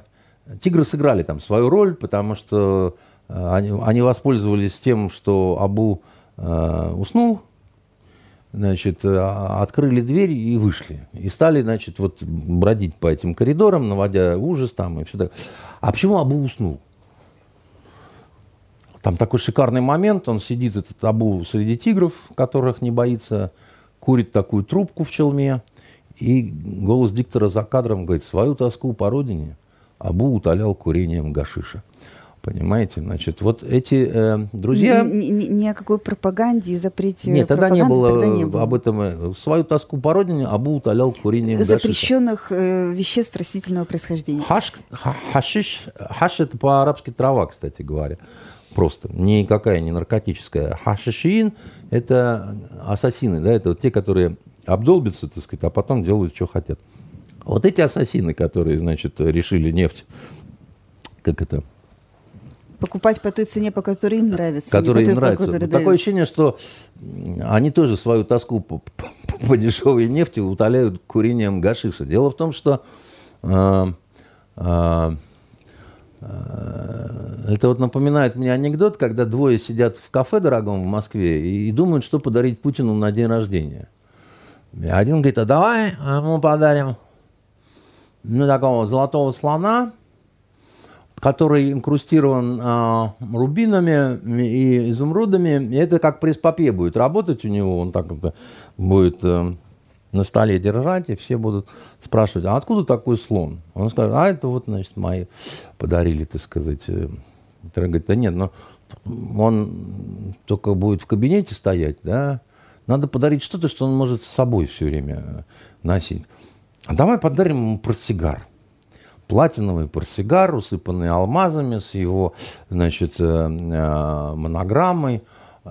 тигры сыграли там свою роль, потому что э, они, они воспользовались тем, что Абу э, уснул, значит, открыли дверь и вышли. И стали, значит, вот бродить по этим коридорам, наводя ужас там и все так. А почему Абу уснул? Там такой шикарный момент, он сидит, этот Абу, среди тигров, которых не боится, курит такую трубку в челме, и голос диктора за кадром говорит, свою тоску по родине Абу утолял курением гашиша. Понимаете, значит, вот эти э, друзья... Ни, ни, ни о какой пропаганде и запрете Нет, тогда не было, тогда не было об этом. Э, свою тоску по родине Абу утолял курением Запрещенных э, веществ растительного происхождения. Хаш, ха, хашиш, хаш это по-арабски трава, кстати говоря. Просто. Никакая не наркотическая. Хашишин – это ассасины, да, это вот те, которые обдолбятся, так сказать, а потом делают, что хотят. Вот эти ассасины, которые, значит, решили нефть, как это, покупать по той цене, по которой им нравится. Которая им нравится. Такое ощущение, что они тоже свою тоску по, по, по дешевой нефти утоляют курением гашиша. Дело в том, что э, э, это вот напоминает мне анекдот, когда двое сидят в кафе дорогом в Москве и, думают, что подарить Путину на день рождения. И один говорит, а давай ему подарим ну, такого золотого слона, который инкрустирован а, рубинами и изумрудами. И это как пресс-папье будет работать у него. Он так будет а, на столе держать, и все будут спрашивать, а откуда такой слон? Он скажет, а это вот, значит, мои подарили, так сказать. Э, говорит, да нет, но он только будет в кабинете стоять, да, надо подарить что-то, что он может с собой все время носить. А давай подарим ему портсигар платиновый портсигар, усыпанный алмазами с его, значит, э, э, монограммой.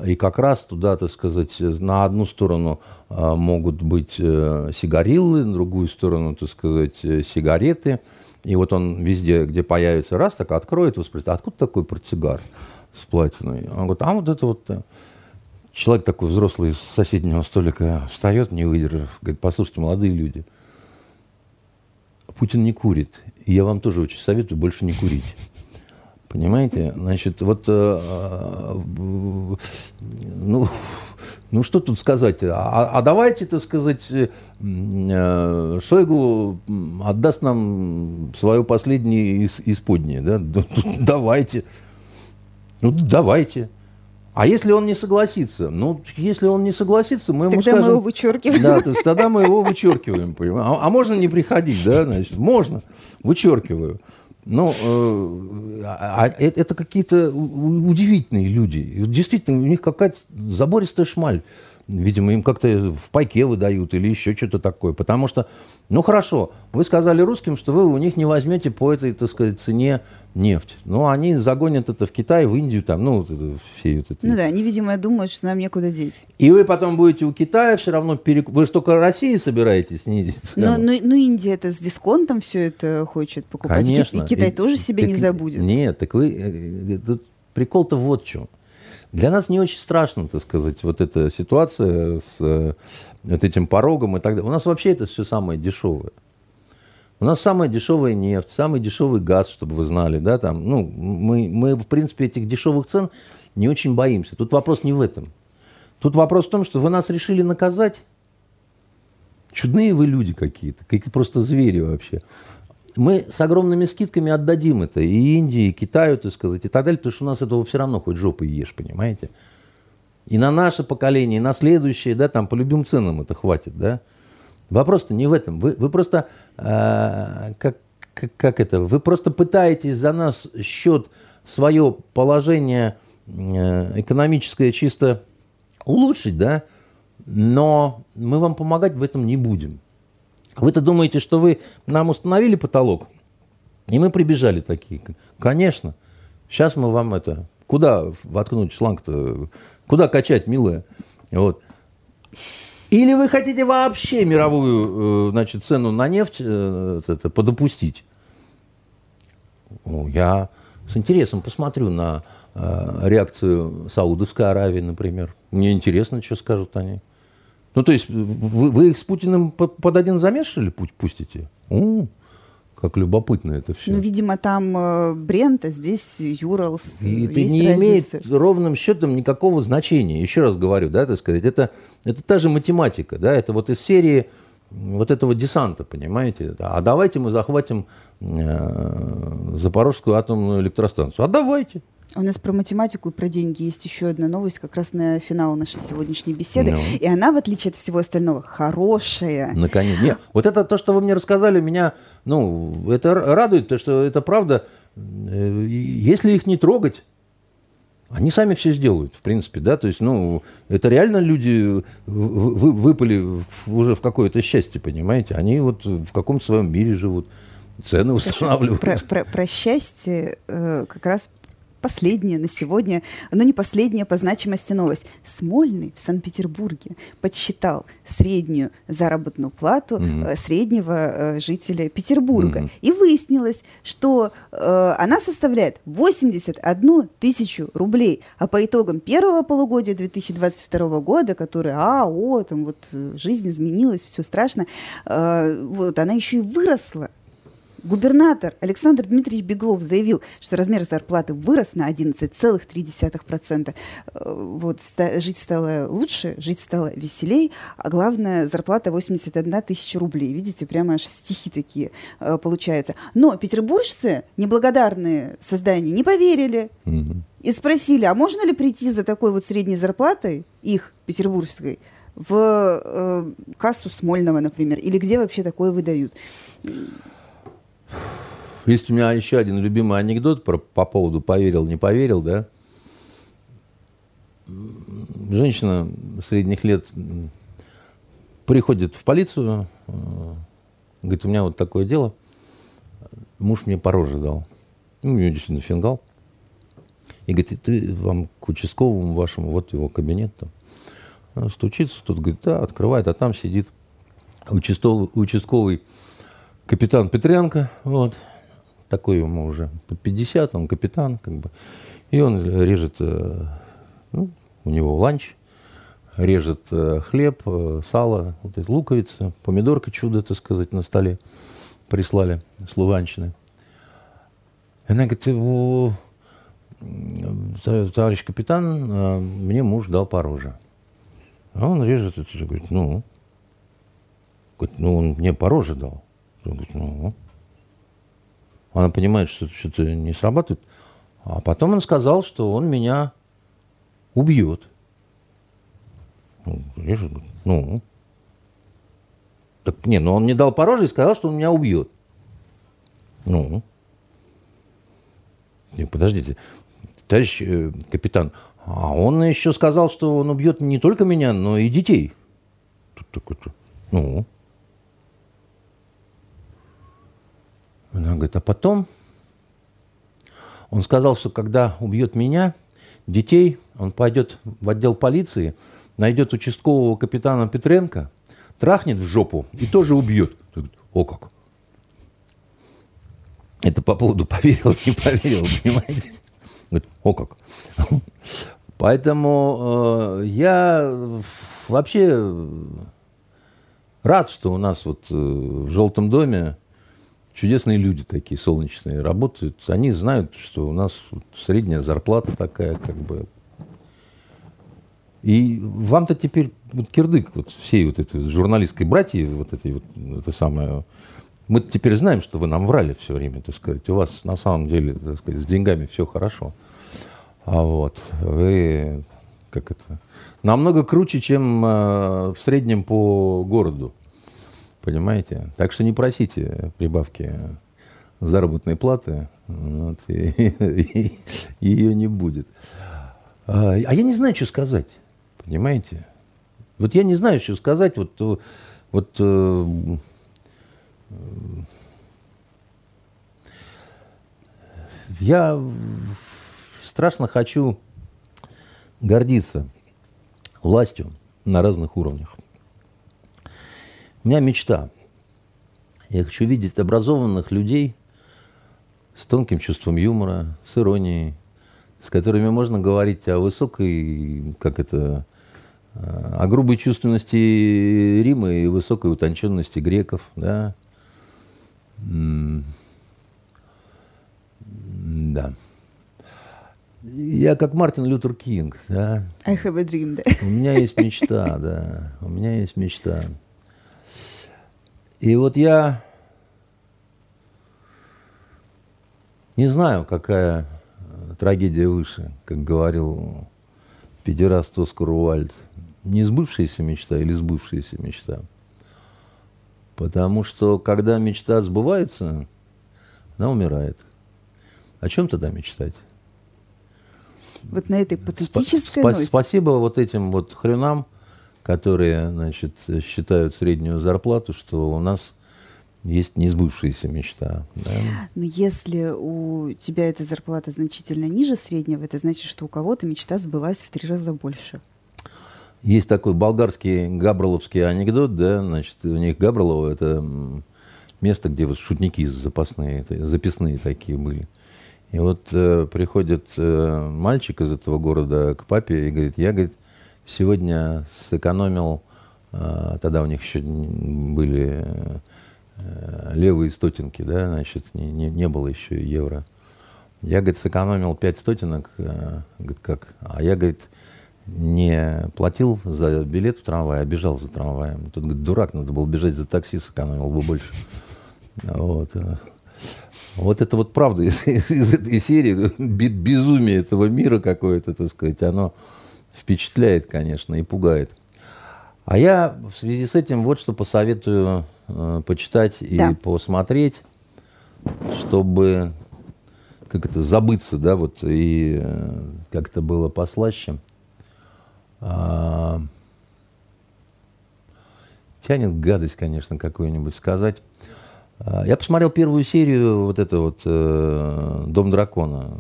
И как раз туда, так сказать, на одну сторону э, могут быть сигариллы, на другую сторону, так сказать, сигареты. И вот он везде, где появится, раз так откроет, вы спросите, а откуда такой портсигар с платиной? Он говорит, а вот это вот... Человек такой взрослый с соседнего столика встает, не выдержав, говорит, послушайте, молодые люди – Путин не курит. И я вам тоже очень советую больше не курить. Понимаете? Значит, вот, э, э, ну, ну, что тут сказать? А, а давайте, так сказать, э, Шойгу отдаст нам свое последнее из, исподнее, да? Давайте. Ну, давайте. А если он не согласится? Ну, если он не согласится, мы ему тогда скажем... мы его вычеркиваем. Да, то есть тогда мы его вычеркиваем, понимаешь? А, а можно не приходить, да, значит? Можно, вычеркиваю. Ну, э, а, а это, это какие-то удивительные люди. Действительно, у них какая-то забористая шмаль. Видимо, им как-то в пайке выдают или еще что-то такое. Потому что, ну хорошо, вы сказали русским, что вы у них не возьмете по этой, так сказать, цене нефть. Ну, они загонят это в Китай, в Индию, там, ну, вот это, все вот это. Ну да, они, видимо, думают, что нам некуда деть. И вы потом будете у Китая все равно перекупать. Вы же только России собираетесь снизить цену. Но, ну, ну, Индия это с дисконтом все это хочет покупать. Конечно. И Китай и, тоже себе так, не забудет. Нет, так вы... Э, э, тут прикол-то вот в чем. Для нас не очень страшно, так сказать, вот эта ситуация с э, вот этим порогом и так далее. У нас вообще это все самое дешевое. У нас самая дешевая нефть, самый дешевый газ, чтобы вы знали, да, там, ну, мы, мы, в принципе, этих дешевых цен не очень боимся. Тут вопрос не в этом. Тут вопрос в том, что вы нас решили наказать. Чудные вы люди какие-то, какие-то просто звери вообще мы с огромными скидками отдадим это и Индии, и Китаю, так сказать, и так далее, потому что у нас этого все равно хоть жопы ешь, понимаете? И на наше поколение, и на следующее, да, там по любым ценам это хватит, да. Вопрос-то не в этом. Вы, вы просто, э, как, как, как это, вы просто пытаетесь за нас счет свое положение э, экономическое чисто улучшить, да, но мы вам помогать в этом не будем. Вы-то думаете, что вы нам установили потолок? И мы прибежали такие. Конечно. Сейчас мы вам это... Куда воткнуть шланг-то? Куда качать, милая? Вот. Или вы хотите вообще мировую э, значит, цену на нефть э, это, подопустить? Я с интересом посмотрю на э, реакцию Саудовской Аравии, например. Мне интересно, что скажут они. Ну, то есть вы, вы их с Путиным под один замес, что ли, пустите? У, как любопытно это все. Ну, видимо, там э, Брент, а здесь Юралс. И это не разница. имеет ровным счетом никакого значения. Еще раз говорю, да, так сказать, это, это та же математика, да, это вот из серии вот этого десанта, понимаете? А давайте мы захватим э, Запорожскую атомную электростанцию. А давайте. У нас про математику и про деньги есть еще одна новость, как раз на финал нашей сегодняшней беседы. Ну. И она, в отличие от всего остального, хорошая. Наконец. Нет, вот это то, что вы мне рассказали, меня, ну, это радует, то, что это правда. Э, если их не трогать, они сами все сделают, в принципе, да, то есть, ну, это реально люди вы, выпали уже в какое-то счастье, понимаете, они вот в каком-то своем мире живут, цены устанавливают. Про, про, про счастье э, как раз последняя на сегодня, но не последняя по значимости новость. Смольный в Санкт-Петербурге подсчитал среднюю заработную плату mm-hmm. среднего э, жителя Петербурга. Mm-hmm. И выяснилось, что э, она составляет 81 тысячу рублей. А по итогам первого полугодия 2022 года, который, а, о, там вот э, жизнь изменилась, все страшно, э, вот она еще и выросла Губернатор Александр Дмитриевич Беглов заявил, что размер зарплаты вырос на 11,3%. Э, вот, жить стало лучше, жить стало веселей, а главное, зарплата 81 тысяча рублей. Видите, прямо аж стихи такие э, получаются. Но петербуржцы, неблагодарные создания, не поверили. И спросили, а можно ли прийти за такой вот средней зарплатой, их, петербургской, в э, кассу Смольного, например, или где вообще такое выдают? Есть у меня еще один любимый анекдот про, по поводу поверил, не поверил, да. Женщина средних лет приходит в полицию, э, говорит, у меня вот такое дело, муж мне по роже дал. Ну, у нее действительно фингал. И говорит, ты вам к участковому вашему, вот его кабинет там. Стучится, тут говорит, да, открывает, а там сидит участковый, участковый капитан Петренко, вот, такой ему уже под 50, он капитан, как бы, и он режет, э, ну, у него ланч, режет э, хлеб, э, сало, вот эти луковицы, помидорка чудо, так сказать, на столе прислали с Луганщины. Она говорит, товарищ капитан, мне муж дал пороже. А он режет это, говорит, ну, говорит, ну, он мне пороже дал. Говорит, ну, она понимает, что что-то не срабатывает. А потом он сказал, что он меня убьет. Ну, ну. Так, не, ну он мне дал пороже и сказал, что он меня убьет. Ну. Не, подождите, товарищ э, капитан, а он еще сказал, что он убьет не только меня, но и детей. Тут такой, ну. Она говорит, а потом он сказал, что когда убьет меня, детей, он пойдет в отдел полиции, найдет участкового капитана Петренко, трахнет в жопу и тоже убьет. О как! Это по поводу поверил, не поверил, понимаете? Говорит, о как! Поэтому э, я вообще рад, что у нас вот э, в «Желтом доме» чудесные люди такие, солнечные, работают. Они знают, что у нас средняя зарплата такая, как бы. И вам-то теперь вот кирдык вот всей вот этой журналистской братьи, вот этой вот, это самое, мы теперь знаем, что вы нам врали все время, так сказать. У вас на самом деле, так сказать, с деньгами все хорошо. А вот вы, как это, намного круче, чем э, в среднем по городу. Понимаете? Так что не просите прибавки заработной платы, вот, и, [laughs] и, ее не будет. А, а я не знаю, что сказать. Понимаете? Вот я не знаю, что сказать. Вот, вот э, Я страшно хочу гордиться властью на разных уровнях. У меня мечта. Я хочу видеть образованных людей с тонким чувством юмора, с иронией, с которыми можно говорить о высокой, как это, о грубой чувственности Рима и высокой утонченности греков, да. Да. Я как Мартин Лютер Кинг, да. I have a dream, да. У меня есть мечта, да. У меня есть мечта. И вот я не знаю, какая трагедия выше, как говорил педераст Оскар Уальд. Не сбывшаяся мечта или сбывшаяся мечта. Потому что когда мечта сбывается, она умирает. О чем тогда мечтать? Вот на этой патетической Спа- ноте. Спасибо вот этим вот хренам, которые, значит, считают среднюю зарплату, что у нас есть несбывшаяся мечта. Да? Но если у тебя эта зарплата значительно ниже среднего, это значит, что у кого-то мечта сбылась в три раза больше. Есть такой болгарский габроловский анекдот, да, значит, у них Габролово – это место, где вот шутники запасные, записные такие были. И вот э, приходит э, мальчик из этого города к папе и говорит, я, говорит, сегодня сэкономил, э, тогда у них еще были э, левые стотинки, да, значит, не, не, не было еще евро. Я, говорит, сэкономил 5 стотинок, э, говорит, как? А я, говорит, не платил за билет в трамвай, а бежал за трамваем. Тут, говорит, дурак, надо было бежать за такси, сэкономил бы больше. Вот. Вот это вот правда из, из этой серии, безумие этого мира какое-то, так сказать, оно впечатляет, конечно, и пугает. А я в связи с этим вот что посоветую э, почитать и да. посмотреть, чтобы как это забыться, да, вот и э, как-то было послаще. А, тянет гадость, конечно, какую-нибудь сказать. А, я посмотрел первую серию вот это вот э, «Дом дракона»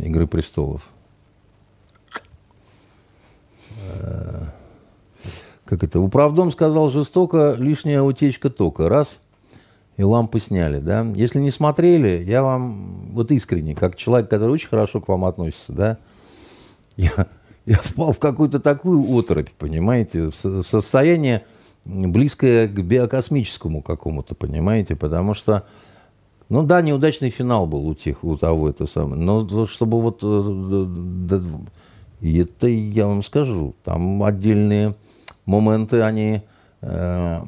«Игры престолов». Э, как это? Управдом сказал жестоко, лишняя утечка тока. Раз, и лампы сняли, да. Если не смотрели, я вам, вот искренне, как человек, который очень хорошо к вам относится, да, я, я впал в какую-то такую оторопь, понимаете, в, состояние близкое к биокосмическому какому-то, понимаете, потому что, ну да, неудачный финал был у тех, у того это самое, но чтобы вот, э, это я вам скажу, там отдельные моменты, они э,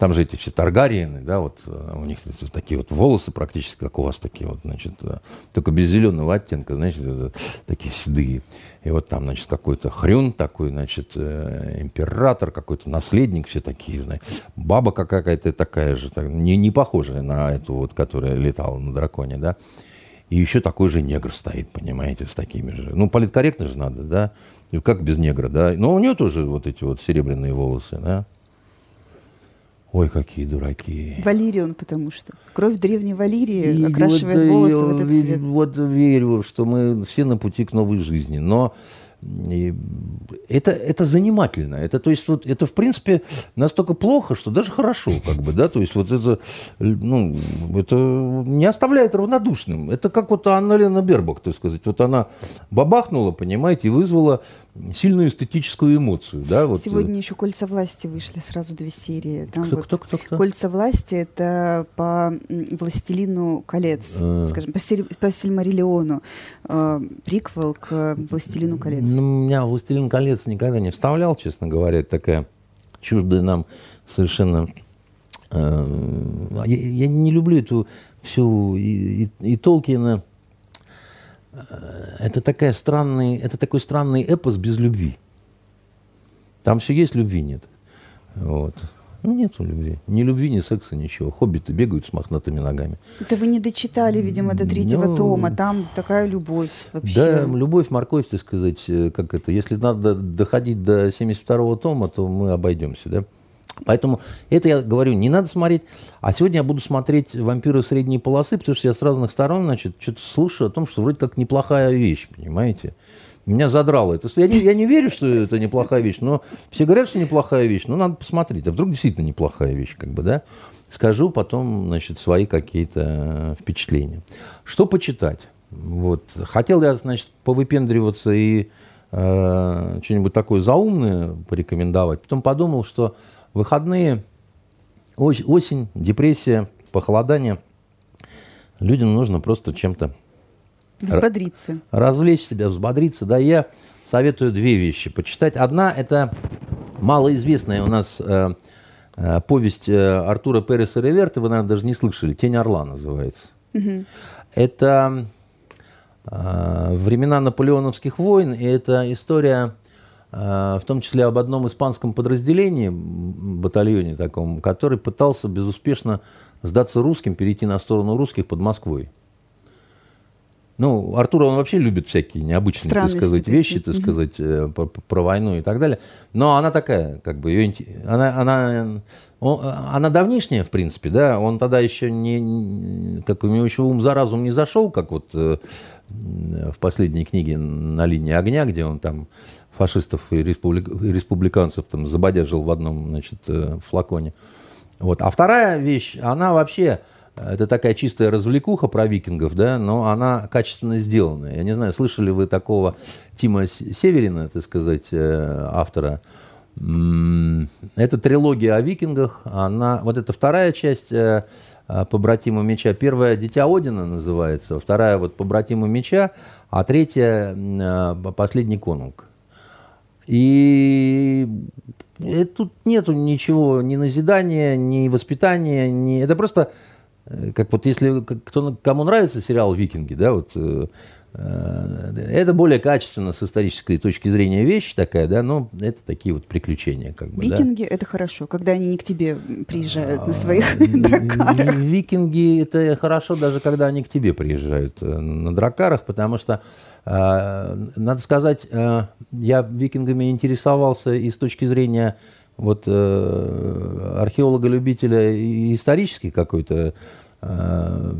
там же эти все Таргариены, да, вот э, у них такие вот волосы практически, как у вас такие вот, значит, э, только без зеленого оттенка, значит, такие седые. И вот там, значит, какой-то хрюн такой, значит, э, император, какой-то наследник, все такие, знаете. Баба какая-то такая же, не, не похожая на эту вот, которая летала на драконе, да. И еще такой же негр стоит, понимаете, с такими же. Ну, политкорректно же надо, да. И как без негра, да. Но у нее тоже вот эти вот серебряные волосы, да. Ой, какие дураки. Валерион, потому что. Кровь древней Валерии и окрашивает вот, волосы в этот цвет. Вот верю, что мы все на пути к новой жизни. Но и это, это занимательно. Это, то есть, вот, это, в принципе, настолько плохо, что даже хорошо, как бы, да, то есть, вот это, ну, это не оставляет равнодушным. Это как вот Анна Лена Бербак, так сказать. Вот она бабахнула, понимаете, и вызвала сильную эстетическую эмоцию, да, вот. Сегодня еще «Кольца власти» вышли, сразу две серии. Там кто, вот кто, кто, кто? «Кольца власти» — это по «Властелину колец», а. скажем, по, по Сильмариллиону, э, приквел к «Властелину колец». Ну, меня «Властелин колец» никогда не вставлял, честно говоря. Такая чуждая нам совершенно... Э, я, я не люблю эту всю и, и, и Толкина. Э, это, такая странный, это такой странный эпос без любви. Там все есть, любви нет. Вот. Ну, нету любви. Ни любви, ни секса, ничего. Хоббиты бегают с мохнатыми ногами. Это вы не дочитали, видимо, до третьего ну, тома. Там такая любовь вообще. Да, любовь, морковь, так сказать, э, как это. Если надо доходить до 72-го тома, то мы обойдемся, да? Поэтому это я говорю, не надо смотреть. А сегодня я буду смотреть «Вампиры средней полосы», потому что я с разных сторон, значит, что-то слышу о том, что вроде как неплохая вещь, понимаете? Меня задрало это. Я не, я не верю, что это неплохая вещь, но все говорят, что неплохая вещь, но надо посмотреть. А вдруг действительно неплохая вещь, как бы, да? Скажу потом, значит, свои какие-то впечатления. Что почитать? Вот. Хотел я, значит, повыпендриваться и э, что-нибудь такое заумное порекомендовать. Потом подумал, что выходные, осень, депрессия, похолодание. Людям нужно просто чем-то Взбодриться. Развлечь себя, взбодриться. Да, я советую две вещи почитать. Одна – это малоизвестная у нас э, э, повесть э, Артура Переса Реверта, вы, наверное, даже не слышали, «Тень орла» называется. Угу. Это э, времена наполеоновских войн, и это история в том числе об одном испанском подразделении, батальоне таком, который пытался безуспешно сдаться русским, перейти на сторону русских под Москвой. Ну, Артур, он вообще любит всякие необычные, так сказать, вещи, так сказать, э, про, про войну и так далее. Но она такая, как бы, ее, она, она, он, она давнишняя, в принципе, да, он тогда еще не, как у него еще ум за разум не зашел, как вот э, в последней книге «На линии огня», где он там фашистов и, республик, и республиканцев там забодяжил в одном, значит, э, флаконе. Вот. А вторая вещь, она вообще это такая чистая развлекуха про викингов, да, но она качественно сделанная. Я не знаю, слышали вы такого Тима Северина, так сказать, э, автора. Это трилогия о викингах. Она, вот это вторая часть э, побратима меча. Первая «Дитя Одина» называется, вторая вот «Побратима меча», а третья э, «Последний конунг». И тут нету ничего, ни назидания, ни воспитания, ни... это просто Э, как вот если кто, кому нравится сериал «Викинги», да, вот э, э, это более качественно с исторической точки зрения вещь такая, да, но это такие вот приключения. Как бы, Викинги да. это хорошо, когда они не к тебе приезжают на своих [laughs] дракарах. Викинги это хорошо, даже когда они к тебе приезжают на дракарах, потому что, надо сказать, я викингами интересовался и с точки зрения вот э, археолога-любителя исторический какой-то, э,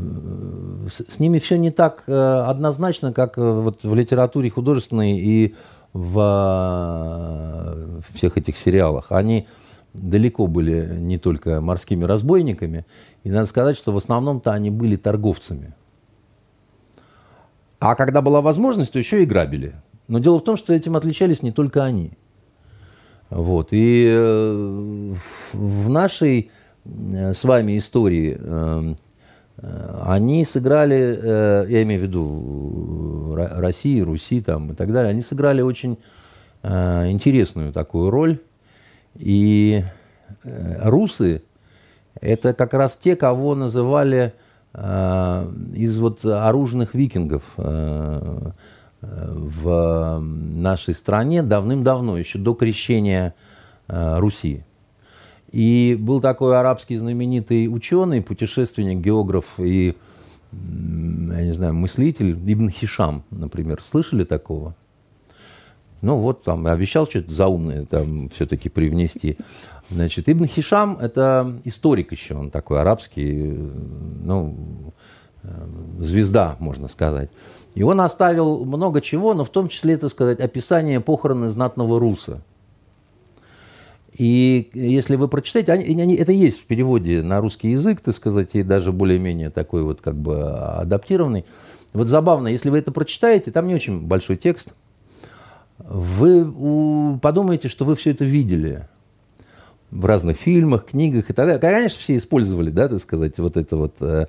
с, ними все не так э, однозначно, как э, вот в литературе художественной и в э, всех этих сериалах. Они далеко были не только морскими разбойниками, и надо сказать, что в основном-то они были торговцами. А когда была возможность, то еще и грабили. Но дело в том, что этим отличались не только они. Вот. И э, в нашей э, с вами истории э, они сыграли, я имею в виду России, Руси там и так далее, они сыграли очень интересную такую роль. И русы – это как раз те, кого называли из вот оружных викингов в нашей стране давным-давно, еще до крещения э, Руси. И был такой арабский знаменитый ученый, путешественник, географ и, я не знаю, мыслитель, Ибн Хишам, например. Слышали такого? Ну вот, там, обещал что-то заумное там все-таки привнести. Значит, Ибн Хишам – это историк еще, он такой арабский, ну, э, звезда, можно сказать. И он оставил много чего, но в том числе, так сказать, описание похороны знатного руса. И если вы прочитаете, они, они, это есть в переводе на русский язык, так сказать, и даже более-менее такой вот как бы адаптированный. Вот забавно, если вы это прочитаете, там не очень большой текст, вы подумаете, что вы все это видели в разных фильмах, книгах и так далее. Конечно, все использовали, да, так сказать, вот это вот э,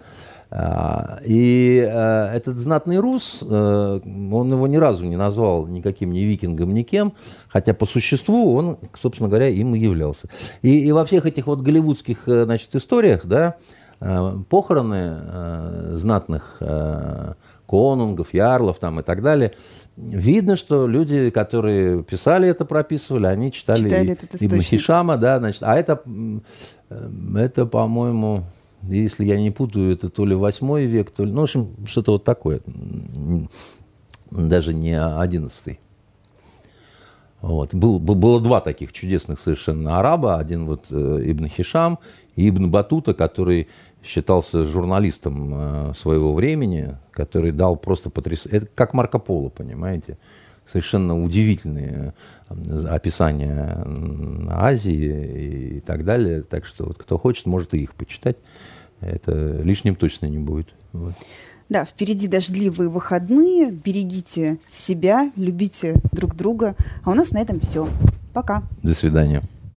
а, и э, этот знатный рус, э, он его ни разу не назвал никаким ни викингом, ни кем, хотя по существу он, собственно говоря, им и являлся. И, и во всех этих вот голливудских значит, историях, да, похороны знатных конунгов, ярлов там и так далее, видно, что люди, которые писали это, прописывали, они читали, читали Ибн Хишама, да, значит, а это, это, по-моему, если я не путаю, это то ли 8 век, то ли... Ну, в общем, что-то вот такое. Даже не 11. Вот. Был, был, было два таких чудесных совершенно араба. Один вот э, Ибн Хишам и Ибн Батута, который считался журналистом э, своего времени, который дал просто потрясающий... Это как Марко Поло, понимаете? Совершенно удивительные э, описания Азии и так далее. Так что вот, кто хочет, может и их почитать. Это лишним точно не будет. Вот. Да, впереди дождливые выходные. Берегите себя, любите друг друга. А у нас на этом все. Пока. До свидания.